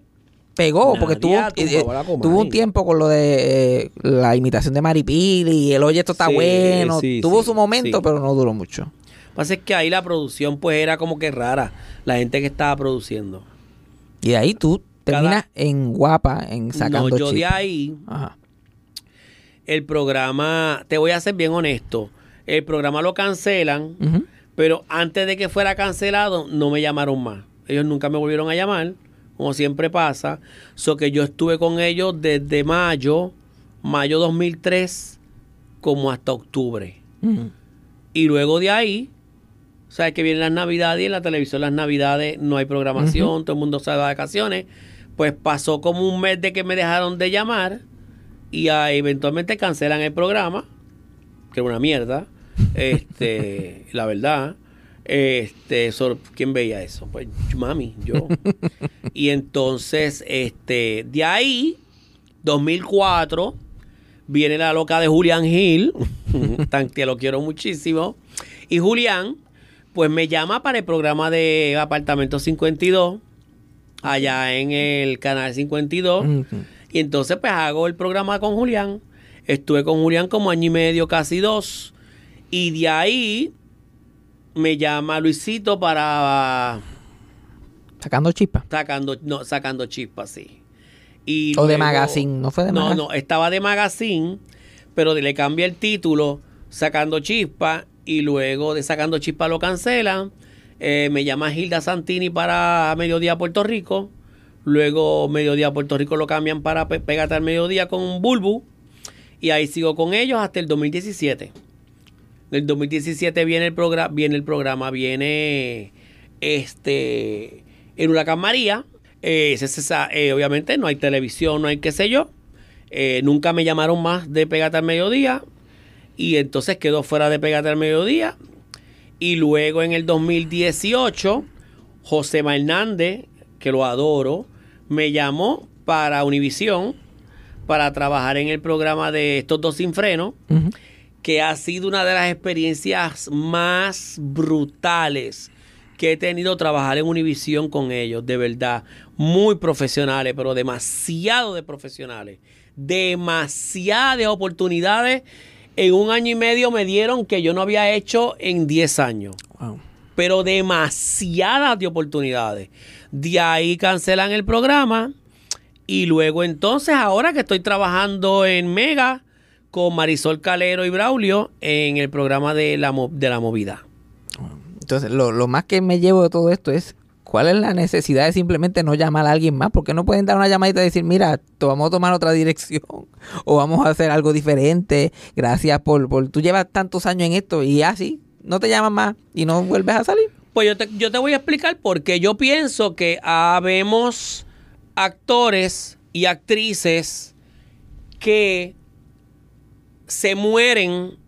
Pegó, Nadie porque tuvo, eh, tuvo un tiempo con lo de eh, la imitación de Maripili y el oye, esto está Sí, bueno. sí, tuvo sí, su momento, pero no duró mucho. Pasa es que ahí la producción pues era como que rara, la gente que estaba produciendo. Y de ahí tú Cada- terminas en guapa, en sacando no, yo de ahí, Ajá. el programa, te voy a ser bien honesto, el programa lo cancelan, pero antes de que fuera cancelado no me llamaron más. Ellos nunca me volvieron a llamar, como siempre pasa. So que yo estuve con ellos desde mayo, mayo 2003, como hasta octubre. Y luego de ahí, sabes que vienen las navidades y en la televisión las navidades no hay programación, todo el mundo va de vacaciones. Pues pasó como un mes de que me dejaron de llamar y ah, eventualmente cancelan el programa, que era una mierda. Este, la verdad. Este, ¿quién veía eso? Pues mami, yo. y entonces, este, de ahí, 2004, viene la loca de Julián Gil, tan que lo quiero muchísimo. Y Julián, pues me llama para el programa de Apartamento 52, allá en el canal 52. Ujú. Y entonces pues hago el programa con Julián. Estuve con Julián como año y medio, casi dos. Y de ahí me llama Luisito para Sacando chispa. sacando, no, sacando chispas, sí. Y O de magazine, ¿no fue de No, magazine? no, estaba de magazine, pero le cambié el título, sacando chispa, y luego de sacando chispa lo cancelan. Eh, me llama Hilda Santini para Mediodía Puerto Rico. Luego Mediodía Puerto Rico lo cambian para Pe- Pégate al Mediodía con Bulbu. Y ahí sigo con ellos hasta el 2017. En el 2017 viene el programa, viene el programa, viene este el huracán María. Eh, ese- ese- eh, obviamente no hay televisión, no hay qué sé yo. Eh, nunca me llamaron más de Pégate al Mediodía. Y entonces quedó fuera de Pégate al Mediodía. Y luego en el 2018, José Hernández, que lo adoro, me llamó para Univisión para trabajar en el programa de Estos Dos Sin Freno que ha sido una de las experiencias más brutales que he tenido trabajar en Univisión con ellos, de verdad, muy profesionales, pero demasiado de profesionales, demasiadas oportunidades en un año y medio me dieron que yo no había hecho en 10 años Wow. pero demasiadas de oportunidades. De ahí cancelan el programa y luego entonces ahora que estoy trabajando en Mega con Marisol Calero y Braulio en el programa de la, de la movida. Entonces, lo, lo más que me llevo de todo esto es cuál es la necesidad de simplemente no llamar a alguien más. Porque no pueden dar una llamadita y decir, mira, vamos a tomar otra dirección o vamos a hacer algo diferente. Gracias por, por tú llevas tantos años en esto y así no te llaman más y no vuelves a salir. Pues yo te, yo te voy a explicar porque yo pienso que habemos actores y actrices que se mueren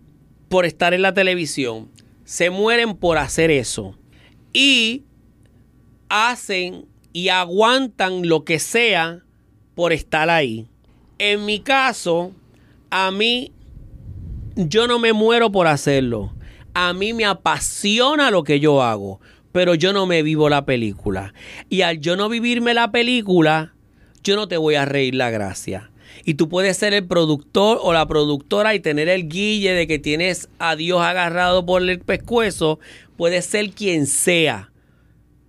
por estar en la televisión, se mueren por hacer eso y hacen y aguantan lo que sea por estar ahí. En mi caso, a mí yo no me muero por hacerlo. A mí me apasiona lo que yo hago, pero yo no me vivo la película. Y al yo no vivirme la película, yo no te voy a reír la gracia. Y tú puedes ser el productor o la productora y tener el guille de que tienes a Dios agarrado por el pescuezo. Puede ser quien sea.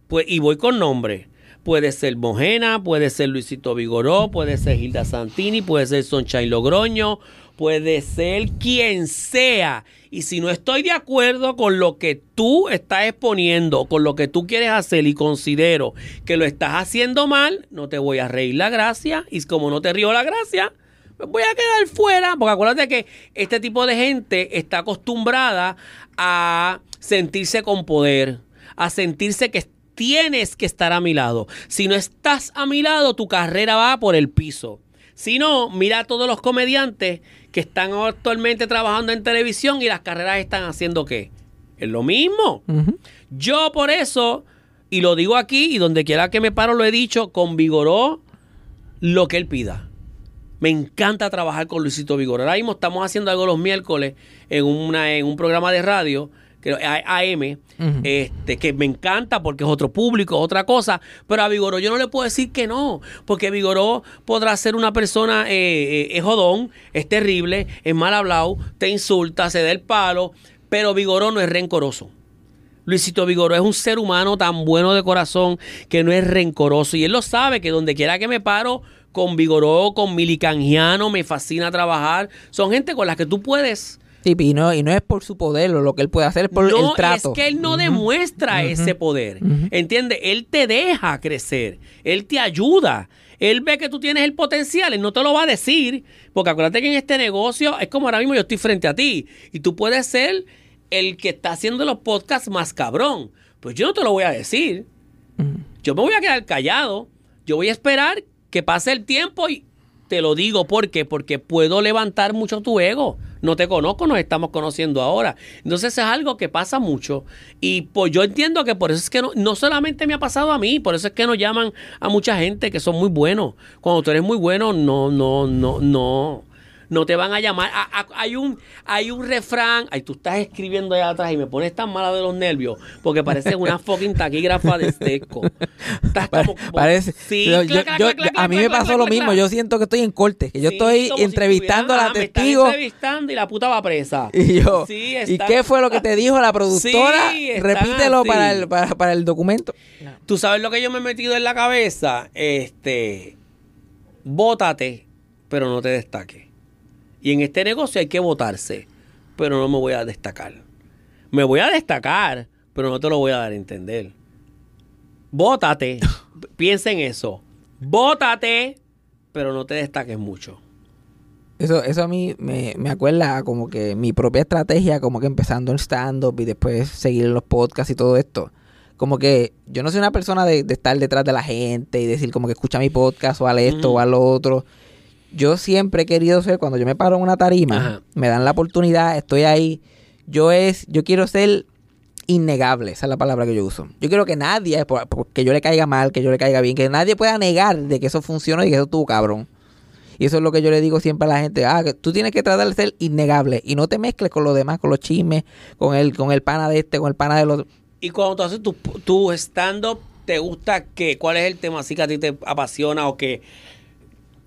Pues, y voy con nombre. Puede ser Mojena, puede ser Luisito Vigoró, puede ser Hilda Santini, puede ser Sunshine Logroño, puede ser quien sea. Y si no estoy de acuerdo con lo que tú estás exponiendo, con lo que tú quieres hacer y considero que lo estás haciendo mal, no te voy a reír la gracia. Y como no te río la gracia, me voy a quedar fuera. Porque acuérdate que este tipo de gente está acostumbrada a sentirse con poder, a sentirse que tienes que estar a mi lado. Si no estás a mi lado, tu carrera va por el piso. Si no, mira a todos los comediantes que están actualmente trabajando en televisión y las carreras están haciendo qué? Es lo mismo. Yo por eso, y lo digo aquí y donde quiera que me paro lo he dicho, con Vigoró lo que él pida. Me encanta trabajar con Luisito Vigoró. Ahora mismo estamos haciendo algo los miércoles en, una, en un programa de radio, que A- AM, este, que me encanta porque es otro público, otra cosa. Pero a Vigoró yo no le puedo decir que no, porque Vigoró podrá ser una persona, eh, eh, es jodón, es terrible, es mal hablado, te insulta, se da el palo, pero Vigoró no es rencoroso. Luisito Vigoró es un ser humano tan bueno de corazón que no es rencoroso. Y él lo sabe que donde quiera que me paro, con Vigoró, con Milicangiano, me fascina trabajar. Son gente con las que tú puedes. Y no, y no es por su poder o lo que él puede hacer, es por no, el trato. es que él no demuestra ese poder. ¿Entiendes? Él te deja crecer. Él te ayuda. Él ve que tú tienes el potencial. Él no te lo va a decir. Porque acuérdate que en este negocio es como ahora mismo yo estoy frente a ti. Y tú puedes ser el que está haciendo los podcasts más cabrón. Pues yo no te lo voy a decir. Yo me voy a quedar callado. Yo voy a esperar que pase el tiempo y te lo digo ¿por qué? porque puedo levantar mucho tu ego. No te conozco, nos estamos conociendo ahora. Entonces es algo que pasa mucho. Y pues yo entiendo que por eso es que no, no solamente me ha pasado a mí, por eso es que nos llaman a mucha gente que son muy buenos. Cuando tú eres muy bueno, no, no, no, no. No te van a llamar. A- a- hay, un, hay un refrán. Ay, tú estás escribiendo allá atrás y me pones tan mala de los nervios porque parece una fucking taquígrafa de Stesco. Estás como. como- Parece. Sí, yo- clac, clac, yo- clac, a mí clac, me pasó clac, lo mismo. clac. Yo siento que estoy en corte, que yo Sí, estoy si entrevistando a ah, la me están testigo. entrevistando y la puta va presa. Y yo, Sí, ¿y está- qué fue lo que te dijo la productora? Repítelo para el, para, para el documento. Tú sabes lo que yo me he metido en la cabeza, este, bótate, pero no te destaques. Y en este negocio hay que votarse, pero no me voy a destacar. Me voy a destacar, pero no te lo voy a dar a entender. Bótate, piensa en eso. Bótate, pero no te destaques mucho. Eso, eso a mí me, me acuerda como que mi propia estrategia, como que empezando en stand-up y después seguir los podcasts y todo esto. Como que yo no soy una persona de, de estar detrás de la gente y decir como que escucha mi podcast o haz esto Ujú. o lo otro. Yo siempre he querido ser, cuando yo me paro en una tarima, Ajá. me dan la oportunidad, estoy ahí. Yo es, yo quiero ser innegable, esa es la palabra que yo uso. Yo quiero que nadie, por- por- que yo le caiga mal, que yo le caiga bien, que nadie pueda negar de que eso funciona y que eso estuvo cabrón. Y eso es lo que yo le digo siempre a la gente. Ah, que tú tienes que tratar de ser innegable y no te mezcles con los demás, con los chismes, con el, con el pana de este, con el pana del otro. Y cuando tú haces tu, tu stand-up, ¿te gusta qué? ¿Cuál es el tema así que a ti te apasiona o que,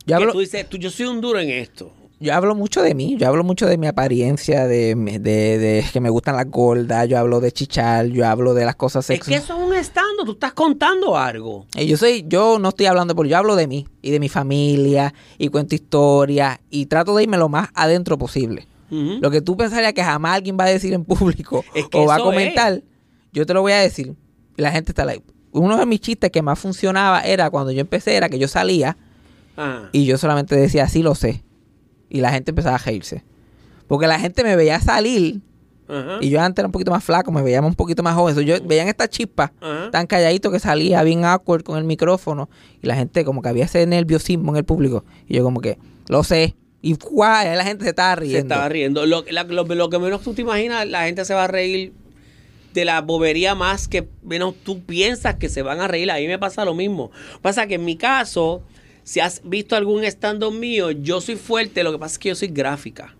Yo que tú dices, tú, yo soy un duro en esto? yo hablo mucho de mí, yo hablo mucho de mi apariencia, de, de, de que me gustan las gordas, yo hablo de chichar, yo hablo de las cosas Es que sexuales. eso es un stand-up, tú estás contando algo. Y yo soy, yo no estoy hablando por, yo hablo de mí y de mi familia y cuento historias y trato de irme lo más adentro posible. Lo que tú pensarías que jamás alguien va a decir en público Es que o va a comentar, yo te lo voy a decir. La gente está like. Uno de mis chistes que más funcionaba era cuando yo empecé, era que yo salía Ajá. y yo solamente decía, sí lo sé. Y la gente empezaba a reírse. Porque la gente me veía salir Ajá. y yo antes era un poquito más flaco, me veía un poquito más joven. So, yo veían esta chispa Ajá. tan calladito que salía bien awkward con el micrófono y la gente como que había ese nerviosismo en el público. Y yo como que, lo sé. Y ahí la gente se estaba Se riendo. estaba riendo. Lo, la- lo- lo que menos tú te imaginas, la gente se va a reír de la bobería más que menos tú piensas que se van a reír. A mí me pasa lo mismo. Pasa que en mi caso, si has visto algún stand-up mío, yo soy fuerte. Lo que pasa es que yo soy gráfica.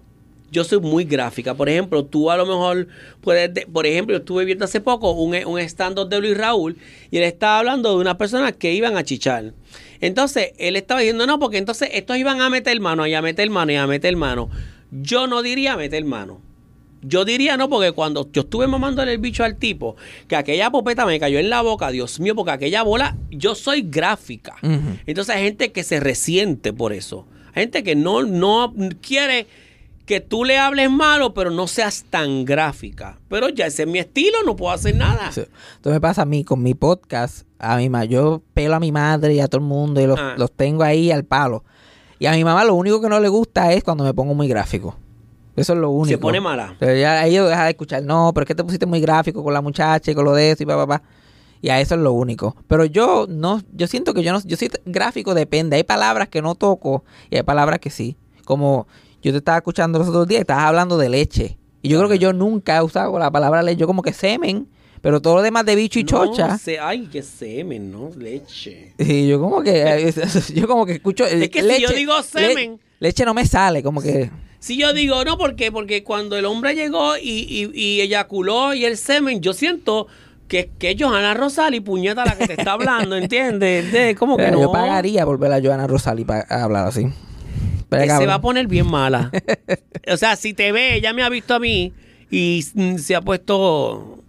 Yo soy muy gráfica. Por ejemplo, tú a lo mejor puedes... de- por ejemplo, yo estuve viendo hace poco un, un stand-up de Luis Raúl y él estaba hablando de unas personas que iban a chichar. Entonces, él estaba diciendo, no, porque entonces estos iban a meter mano y a meter mano y a meter mano. Yo no diría meter mano. Yo diría no, porque cuando yo estuve mamándole el bicho al tipo, que aquella popeta me cayó en la boca, Dios mío, porque aquella bola, yo soy gráfica. Entonces hay gente que se resiente por eso. Hay gente que no, no quiere que tú le hables malo, pero no seas tan gráfica. Pero ya ese es mi estilo, no puedo hacer nada. Entonces me pasa a mí con mi podcast, a mi ma- yo pelo a mi madre y a todo el mundo y los, Ah. los tengo ahí al palo. Y a mi mamá lo único que no le gusta es cuando me pongo muy gráfico. Eso es lo único. Se pone mala. Pero ya ahí yo deja de escuchar, no, pero es que te pusiste muy gráfico con la muchacha y con lo de eso y pa, pa, pa. Y a eso es lo único. Pero yo no, yo siento que yo no, yo soy gráfico depende. Hay palabras que no toco y hay palabras que sí. Como yo te estaba escuchando los otros días, estabas hablando de leche. Y yo creo que yo nunca he usado la palabra leche, yo como que semen, pero todo lo demás de bicho y No, chocha. se- ay, qué semen, ¿no? Leche. Y yo como que, yo como que escucho Es que si yo digo le- semen- leche no me sale, como que... Si yo digo, no, ¿por qué? Porque cuando el hombre llegó y, y, y eyaculó y el semen, yo siento que, que es Johanna Rosal y puñeta la que te está hablando, ¿entiendes? De, como que Mira, no. Yo pagaría por ver a Joana Rosali para hablar así. Pero que se va a poner bien mala. o sea, si te ve, ella me ha visto a mí y se ha puesto,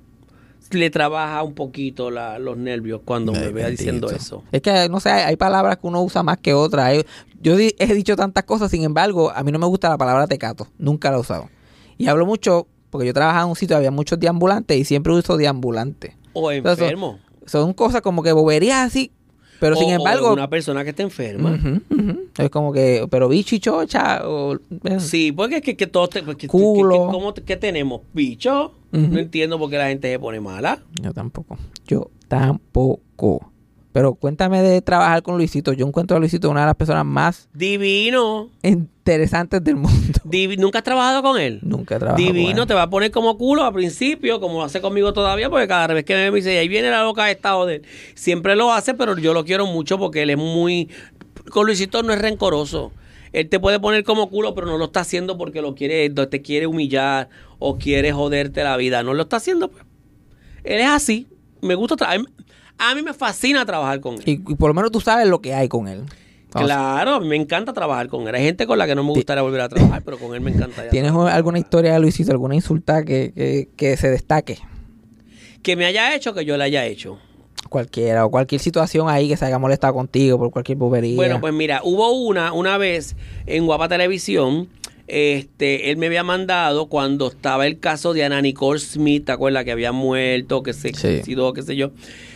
le trabaja un poquito la- los nervios cuando me Ay, vea diciendo eso. Es que, no sé, hay, hay palabras que uno usa más que otras. Hay- Yo he dicho tantas cosas, sin embargo, a mí no me gusta la palabra tecato. Nunca la he usado. Y hablo mucho, porque yo trabajaba en un sitio, había muchos deambulantes y siempre uso deambulante. O Entonces, enfermo. Son cosas como que boberías así, pero sin O- o embargo... una persona que está enferma. Es como que, pero bicho y chocha, o... Sí, porque es que, que todos te- porque- Culo. que- que- ¿cómo ¿Qué tenemos? ¿Bicho? No entiendo por qué la gente se pone mala. Yo tampoco. Yo tampoco. Pero cuéntame de trabajar con Luisito. Yo encuentro a Luisito una de las personas más Divino. interesantes del mundo. Divi- ¿Nunca has trabajado con él? Nunca he trabajado con Divino, él. te va a poner como culo al principio, como lo hace conmigo todavía, porque cada vez que me dice, ahí viene la loca de estado de él. Siempre lo hace, pero yo lo quiero mucho porque él es muy... Con Luisito no es rencoroso. Él te puede poner como culo, pero no lo está haciendo porque lo quiere, te quiere humillar o quiere joderte la vida. No lo está haciendo, pues. Él es así. Me gusta trabajar. A mí me fascina trabajar con él. Y, y por lo menos tú sabes lo que hay con él. Vamos, Claro, me encanta trabajar con él. Hay gente con la que no me gustaría volver a trabajar, pero con él me encanta. ¿Tienes alguna historia de Luisito, alguna insulta que, que, que se destaque? Que me haya hecho, que yo le haya hecho. Cualquiera, o cualquier situación ahí que se haya molestado contigo por cualquier bobería. Bueno, pues mira, hubo una, una vez en Guapa Televisión, este, él me había mandado cuando estaba el caso de Ana Nicole Smith, ¿te acuerdas? Que había muerto, que se Sí. suicidó, qué sé yo.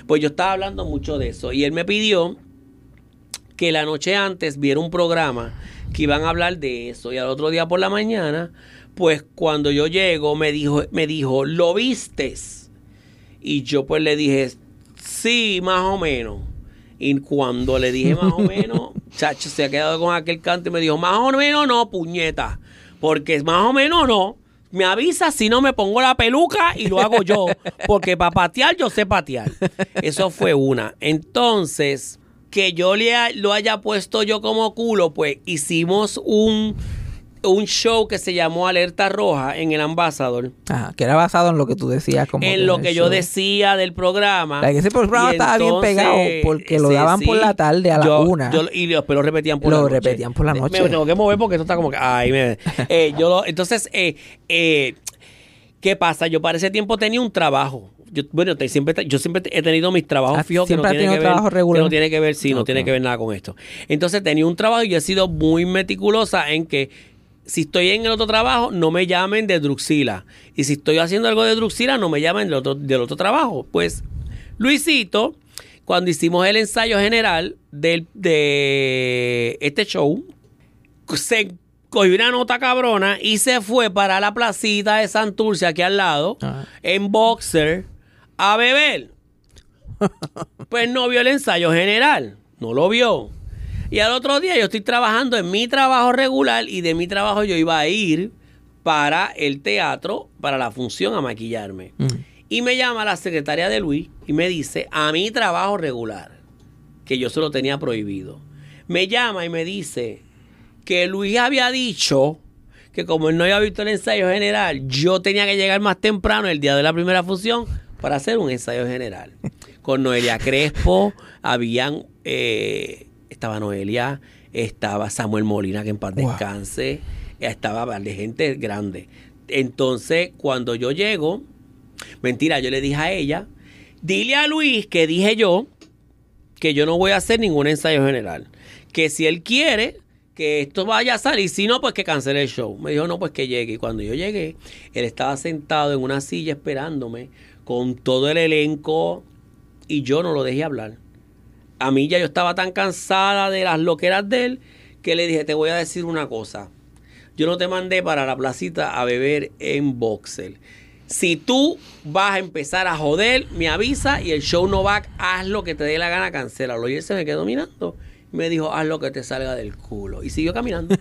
Pues yo estaba hablando mucho de eso. Y él me pidió que la noche antes viera un programa que iban a hablar de eso. Y al otro día por la mañana, pues cuando yo llego, me dijo, me dijo, ¿lo vistes? Y yo pues le dije, sí, más o menos. Y cuando le dije más o menos, chacho, se ha quedado con aquel canto y me dijo, más o menos no, puñeta. Porque más o menos no. Me avisa si no me pongo la peluca y lo hago yo. Porque para patear yo sé patear. Eso fue una. Entonces, que yo le ha- lo haya puesto yo como culo, pues hicimos un, un show que se llamó Alerta Roja en el Ambassador. Ajá, que era basado en lo que tú decías. Como en lo que yo show. decía del programa. La que ese programa Y estaba bien pegado porque lo daban por la tarde a la yo- una. yo- y después lo repetían por Lo la noche. repetían por la noche. Me tengo que mover porque esto está como que. Ay, me. eh, yo lo- entonces, eh, eh, ¿qué pasa? Yo para ese tiempo tenía un trabajo. Yo, bueno, te- siempre, yo siempre he tenido mis trabajos Ah, fijos que no tienen que tenido ver. que no tiene que ver, sí, no tiene que ver nada con esto. Entonces tenía un trabajo y yo he sido muy meticulosa en que si estoy en el otro trabajo, no me llamen de Druxila. Y si estoy haciendo algo de Druxila, no me llamen del otro, del otro trabajo. Pues Luisito, cuando hicimos el ensayo general del, de este show, se cogió una nota cabrona y se fue para la placita de Santurce, aquí al lado, Ajá. en boxer, a beber. Pues no vio el ensayo general, no lo vio. Y al otro día yo estoy trabajando en mi trabajo regular y de mi trabajo yo iba a ir para el teatro, para la función a maquillarme. Mm. Y me llama la secretaria de Luis y me dice, a mi trabajo regular, que yo se lo tenía prohibido. Me llama y me dice que Luis había dicho que como él no había visto el ensayo general, yo tenía que llegar más temprano el día de la primera función para hacer un ensayo general. Con Noelia Crespo, habían, eh, estaba Noelia, estaba Samuel Molina, que en paz Wow. descanse, estaba de gente grande. Entonces, cuando yo llego, mentira, yo le dije a ella, dile a Luis que dije yo que yo no voy a hacer ningún ensayo general. Que si él quiere que esto vaya a salir, si no, pues que cancele el show. Me dijo, no, pues que llegue. Y cuando yo llegué, él estaba sentado en una silla esperándome con todo el elenco y yo no lo dejé hablar. A mí ya yo estaba tan cansada de las loqueras de él que le dije, te voy a decir una cosa. Yo no te mandé para la placita a beber en boxer. Si tú vas a empezar a joder, me avisa y el show no va, haz lo que te dé la gana, cancélalo. Y él se me quedó mirando. Me dijo, haz lo que te salga del culo. Y siguió caminando.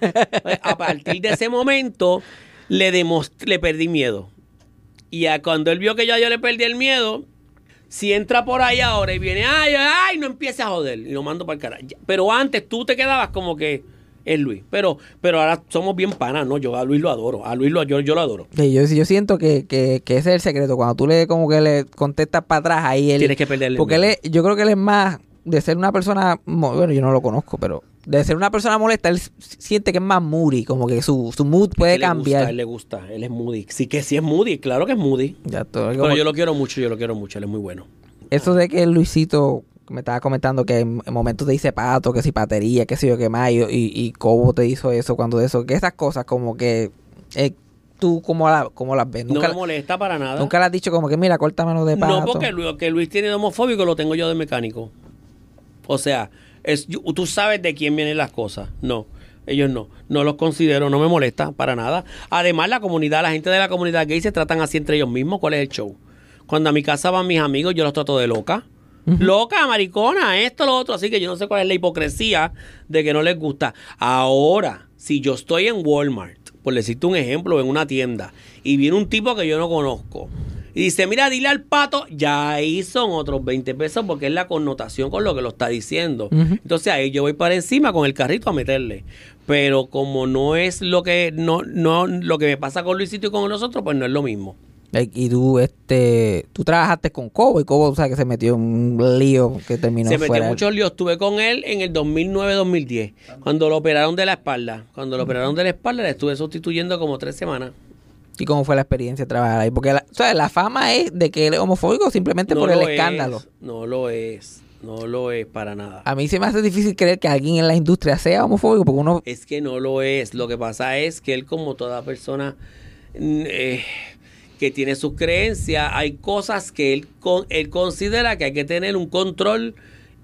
a partir de ese momento, le, demost- le perdí miedo. Y a cuando él vio que yo le perdí el miedo, si entra por ahí ahora y viene, ay, ay, no empiece a joder. Y lo mando para el carajo. Pero antes tú te quedabas como que es Luis. Pero, pero ahora somos bien panas, ¿no? Yo a Luis lo adoro. A Luis lo, yo, yo lo adoro. Sí, yo, yo siento que, que, que ese es el secreto. Cuando tú le como que le contestas para atrás, ahí él... Tienes que perderle Porque él es- yo creo que él es más de ser una persona... Bueno, yo no lo conozco, pero... De ser una persona molesta, él siente que es más moody. Como que su, su mood puede Que le cambiar. Gusta, a él le gusta. Él es Moody. Sí que sí es Moody. Claro que es Moody. Ya, todo, Pero como- yo lo quiero mucho, yo lo quiero mucho. Él es muy bueno. Eso de que Luisito me estaba comentando que en, en momentos te dice pato, que si patería, que sé yo qué más, y, y, Cobo te hizo eso cuando de eso, que esas cosas como que eh, tú como, la, como las ves. No Nunca, me molesta para nada. nunca le has dicho como que mira, córtamelo de pato. No, porque Luis, que Luis tiene de homofóbico lo tengo yo de mecánico. O sea, es, tú sabes de quién vienen las cosas. No, ellos no. No los considero, no me molesta para nada. Además, la comunidad, la gente de la comunidad gay se tratan así entre ellos mismos. ¿Cuál es el show? Cuando a mi casa van mis amigos, yo los trato de loca. Loca, maricona, esto, lo otro. Así que yo no sé cuál es la hipocresía de que no les gusta. Ahora, si yo estoy en Walmart, por decirte un ejemplo, en una tienda, y viene un tipo que yo no conozco, y dice, mira, dile al pato, ya ahí son otros 20 pesos porque es la connotación con lo que lo está diciendo. Entonces ahí yo voy para encima con el carrito a meterle. Pero como no es lo que, no, no, lo que me pasa con Luisito y con nosotros, pues no es lo mismo. Y tú, este, tú trabajaste con Cobo y Cobo, o sea, que se metió en un lío que terminó Se metió fuera. muchos líos. Estuve con él en el 2009-2010, cuando lo operaron de la espalda. Cuando lo operaron de la espalda, le estuve sustituyendo como tres semanas. ¿Y cómo fue la experiencia de trabajar ahí? Porque la, o sea, la fama es de que él es homofóbico simplemente por el lo escándalo. es, no lo es. No lo es para nada. A mí se me hace difícil creer que alguien en la industria sea homofóbico porque uno... Es que no lo es. Lo que pasa es que él, como toda persona eh, que tiene sus creencias, hay cosas que él, con- él considera que hay que tener un control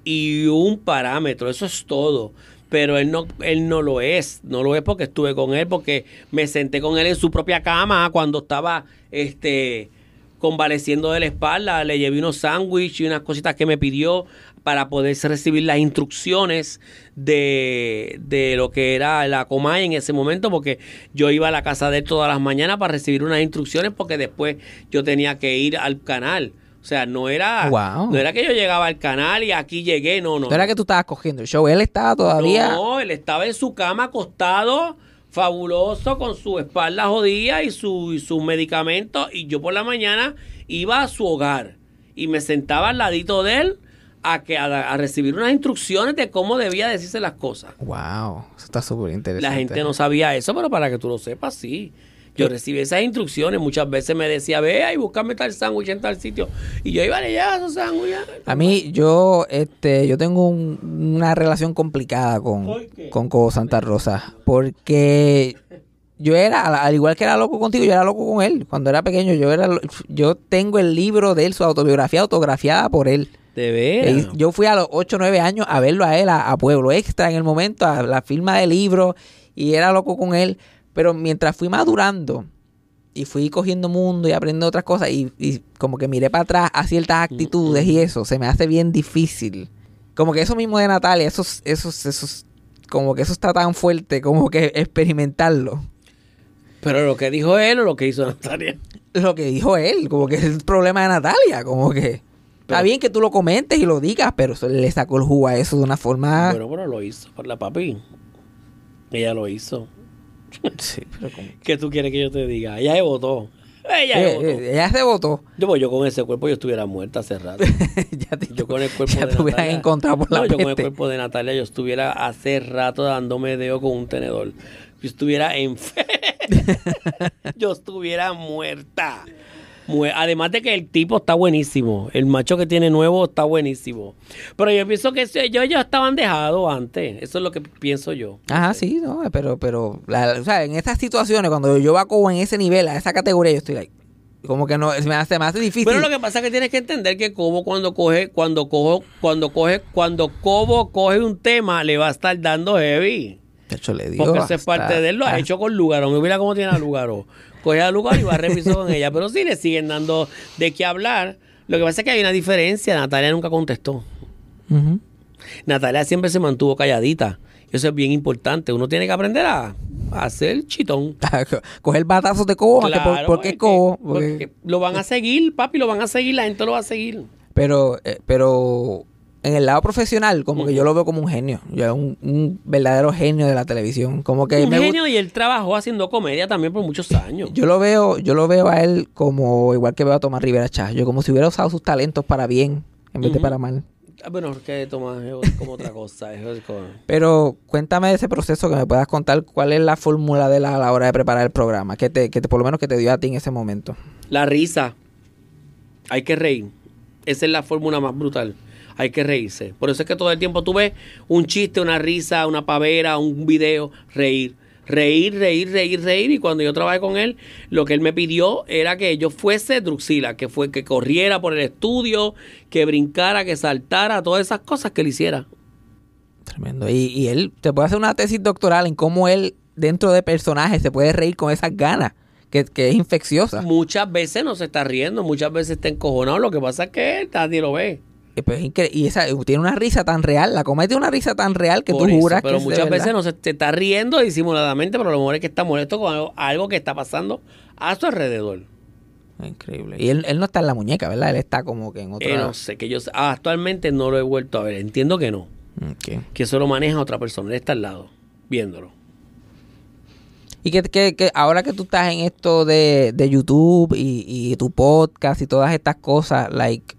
y un parámetro. Eso es todo. Pero él no, él no lo es. No lo es porque estuve con él, porque me senté con él en su propia cama cuando estaba este convaleciendo de la espalda, le llevé unos sándwiches y unas cositas que me pidió para poder recibir las instrucciones de, de lo que era la Comay en ese momento, porque yo iba a la casa de él todas las mañanas para recibir unas instrucciones, porque después yo tenía que ir al canal. O sea, no era, Wow. no era que yo llegaba al canal y aquí llegué, no, no. No era que tú estabas cogiendo el show, él estaba todavía... No, él estaba en su cama acostado, fabuloso, con su espalda jodida y su, y sus medicamentos. Y yo por la mañana iba a su hogar y me sentaba al ladito de él a, que, a, a recibir unas instrucciones de cómo debía decirse las cosas. Wow, eso está súper interesante. La gente no sabía eso, pero para que tú lo sepas, sí. Yo recibí esas instrucciones, muchas veces me decía, ve ahí, búscame tal sándwich en tal sitio. Y yo iba a llevar esos sándwiches. A mí, yo, este, yo tengo un- una relación complicada con, con Cobo Santa Rosa. Porque yo era, al- al igual que era loco contigo, yo era loco con él. Cuando era pequeño, yo era, lo- yo tengo el libro de él, su autobiografía autografiada por él. De veras. Yo fui a los 8 o 9 años a verlo a él, a, a Pueblo Extra en el momento, a la firma del libro, y era loco con él. Pero mientras fui madurando y fui cogiendo mundo y aprendiendo otras cosas, y, y como que miré para atrás a ciertas actitudes y eso, se me hace bien difícil. Como que eso mismo de Natalia, esos, esos, esos, como que eso está tan fuerte, como que experimentarlo. Pero lo que dijo él o lo que hizo Natalia. Lo que dijo él, como que es el problema de Natalia, como que... Está bien que tú lo comentes y lo digas, pero le sacó el jugo a eso de una forma... Bueno, pero lo hizo por la papi. Ella lo hizo. Sí, pero ¿Qué tú quieres que yo te diga? Ella se votó. Ella se Eh, votó. eh, ella se votó. Yo, pues, yo con ese cuerpo yo estuviera muerta hace rato. ya te, Yo con el cuerpo ya de te Natalia. encontrado por la No, yo con el cuerpo de Natalia yo estuviera hace rato dándome dedo con un tenedor. Yo estuviera enferma. yo estuviera muerta. Además de que el tipo está buenísimo. El macho que tiene nuevo está buenísimo. Pero yo pienso que ellos ya estaban dejados antes. Eso es lo que pienso yo. Ajá, sí, no, pero, pero, la- o sea, en estas situaciones, cuando yo va como en ese nivel, a esa categoría, yo estoy like, como que no, se me hace, me hace difícil. Pero lo que pasa es que tienes que entender que Cobo cuando coge, cuando cojo, cuando coge, cuando Cobo coge un tema, le va a estar dando heavy. De hecho, le digo Porque eso es parte de él, lo ha hecho con Lugaro. Me mira cómo tiene a Lugaro. Coge a Lugaro y va a revisar con ella. Pero sí le siguen dando de qué hablar. Lo que pasa es que hay una diferencia. Natalia nunca contestó. Natalia siempre se mantuvo calladita. Eso es bien importante. Uno tiene que aprender a, a hacer chitón. Coger batazos de cobo, por, porque es es que- cobo. porque- porque lo van a seguir, papi, lo van a seguir, la gente lo va a seguir. Pero, eh, pero en el lado profesional, como que yo lo veo como un genio. Yo, un, un verdadero genio de la televisión. Como que Un me genio y él trabajó haciendo comedia también por muchos años. Yo lo veo, yo lo veo a él como igual que veo a Tomás Rivera Chá. Yo como si hubiera usado sus talentos para bien en vez de para mal. Ah, Bueno, que Tomás es como otra cosa. es como- Pero cuéntame de ese proceso que me puedas contar cuál es la fórmula de la, a la hora de preparar el programa, que te, que te, por lo menos que te dio a ti en ese momento. La risa. Hay que reír. Esa es la fórmula más brutal. Hay que reírse. Por eso es que todo el tiempo tú ves un chiste, una risa, una pavera, un video, reír. Reír, reír, reír, reír. Y cuando yo trabajé con él, lo que él me pidió era que yo fuese Druxila, que fue que corriera por el estudio, que brincara, que saltara, todas esas cosas que él hiciera. Tremendo. Y, y él te puede hacer una tesis doctoral en cómo él, dentro de personajes, se puede reír con esas ganas, que, que es infecciosa. Muchas veces no se está riendo, muchas veces está encojonado. Lo que pasa es que él nadie lo ve. Eh, pues, y esa tiene una risa tan real, la comedia tiene una risa tan real que Por tú eso, juras pero que es de muchas verdad. veces no se te está riendo disimuladamente, pero a lo mejor es que está molesto con algo, algo que está pasando a su alrededor. Increíble. Y él, él no está en la muñeca, ¿verdad? Él está como que en otra... Eh, no sé, que yo ah, actualmente no lo he vuelto a ver. Entiendo que no. Ok. Que eso lo maneja otra persona. Él está al lado, viéndolo. Y que, que- que ahora que tú estás en esto de, de YouTube y, y tu podcast y todas estas cosas, like,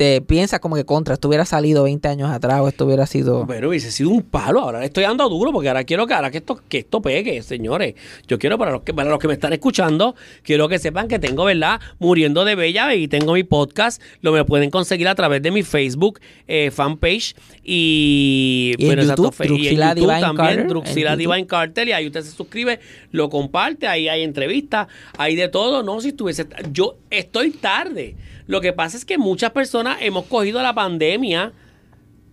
te piensas como que contra, esto hubiera salido 20 años atrás o esto hubiera sido... Bueno, hubiese sido un palo. Ahora le estoy dando duro porque ahora quiero que, ahora que, esto, que esto pegue, señores. Yo quiero para los, que, para los que me están escuchando, quiero que sepan que tengo, ¿verdad? Muriendo de Bella y tengo mi podcast. Lo me pueden conseguir a través de mi Facebook eh, fanpage y, Y en YouTube, y en Druxila YouTube Divine también, Carter, Druxila en YouTube. Divine Cartel. Y ahí usted se suscribe, lo comparte, ahí hay entrevistas, hay de todo. No, si estuviese... Yo estoy tarde. Lo que pasa es que muchas personas hemos cogido la pandemia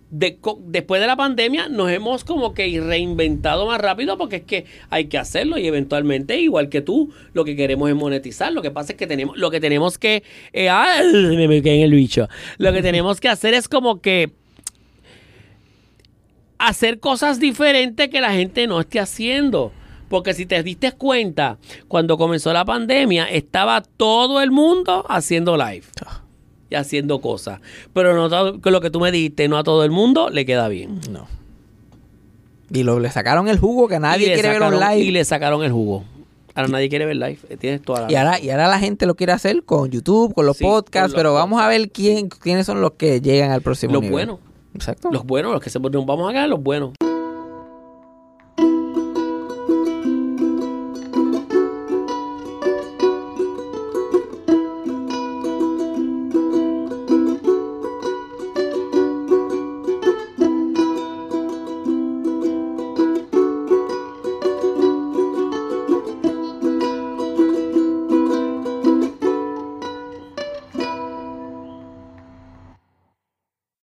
de- después de la pandemia nos hemos como que reinventado más rápido porque es que hay que hacerlo y eventualmente igual que tú lo que queremos es monetizar. Lo que pasa es que tenemos lo que tenemos que eh, me, me quedé en el bicho. Lo que tenemos que hacer es como que hacer cosas diferentes que la gente no esté haciendo porque si te diste cuenta cuando comenzó la pandemia estaba todo el mundo haciendo live y haciendo cosas. Pero no todo- con lo que tú me dijiste, no a todo el mundo le queda bien. No. Y lo, le sacaron el jugo que nadie quiere ver online. Y le sacaron el jugo. Ahora nadie quiere ver live. Eh, Tienes toda la Y ahora, y ahora la gente lo quiere hacer con YouTube, con los Sí, podcasts, con los pero vamos a ver quién, quiénes son los que llegan al próximo Los nivel. buenos. Exacto. Los buenos, los que se nos vamos a quedar, los buenos.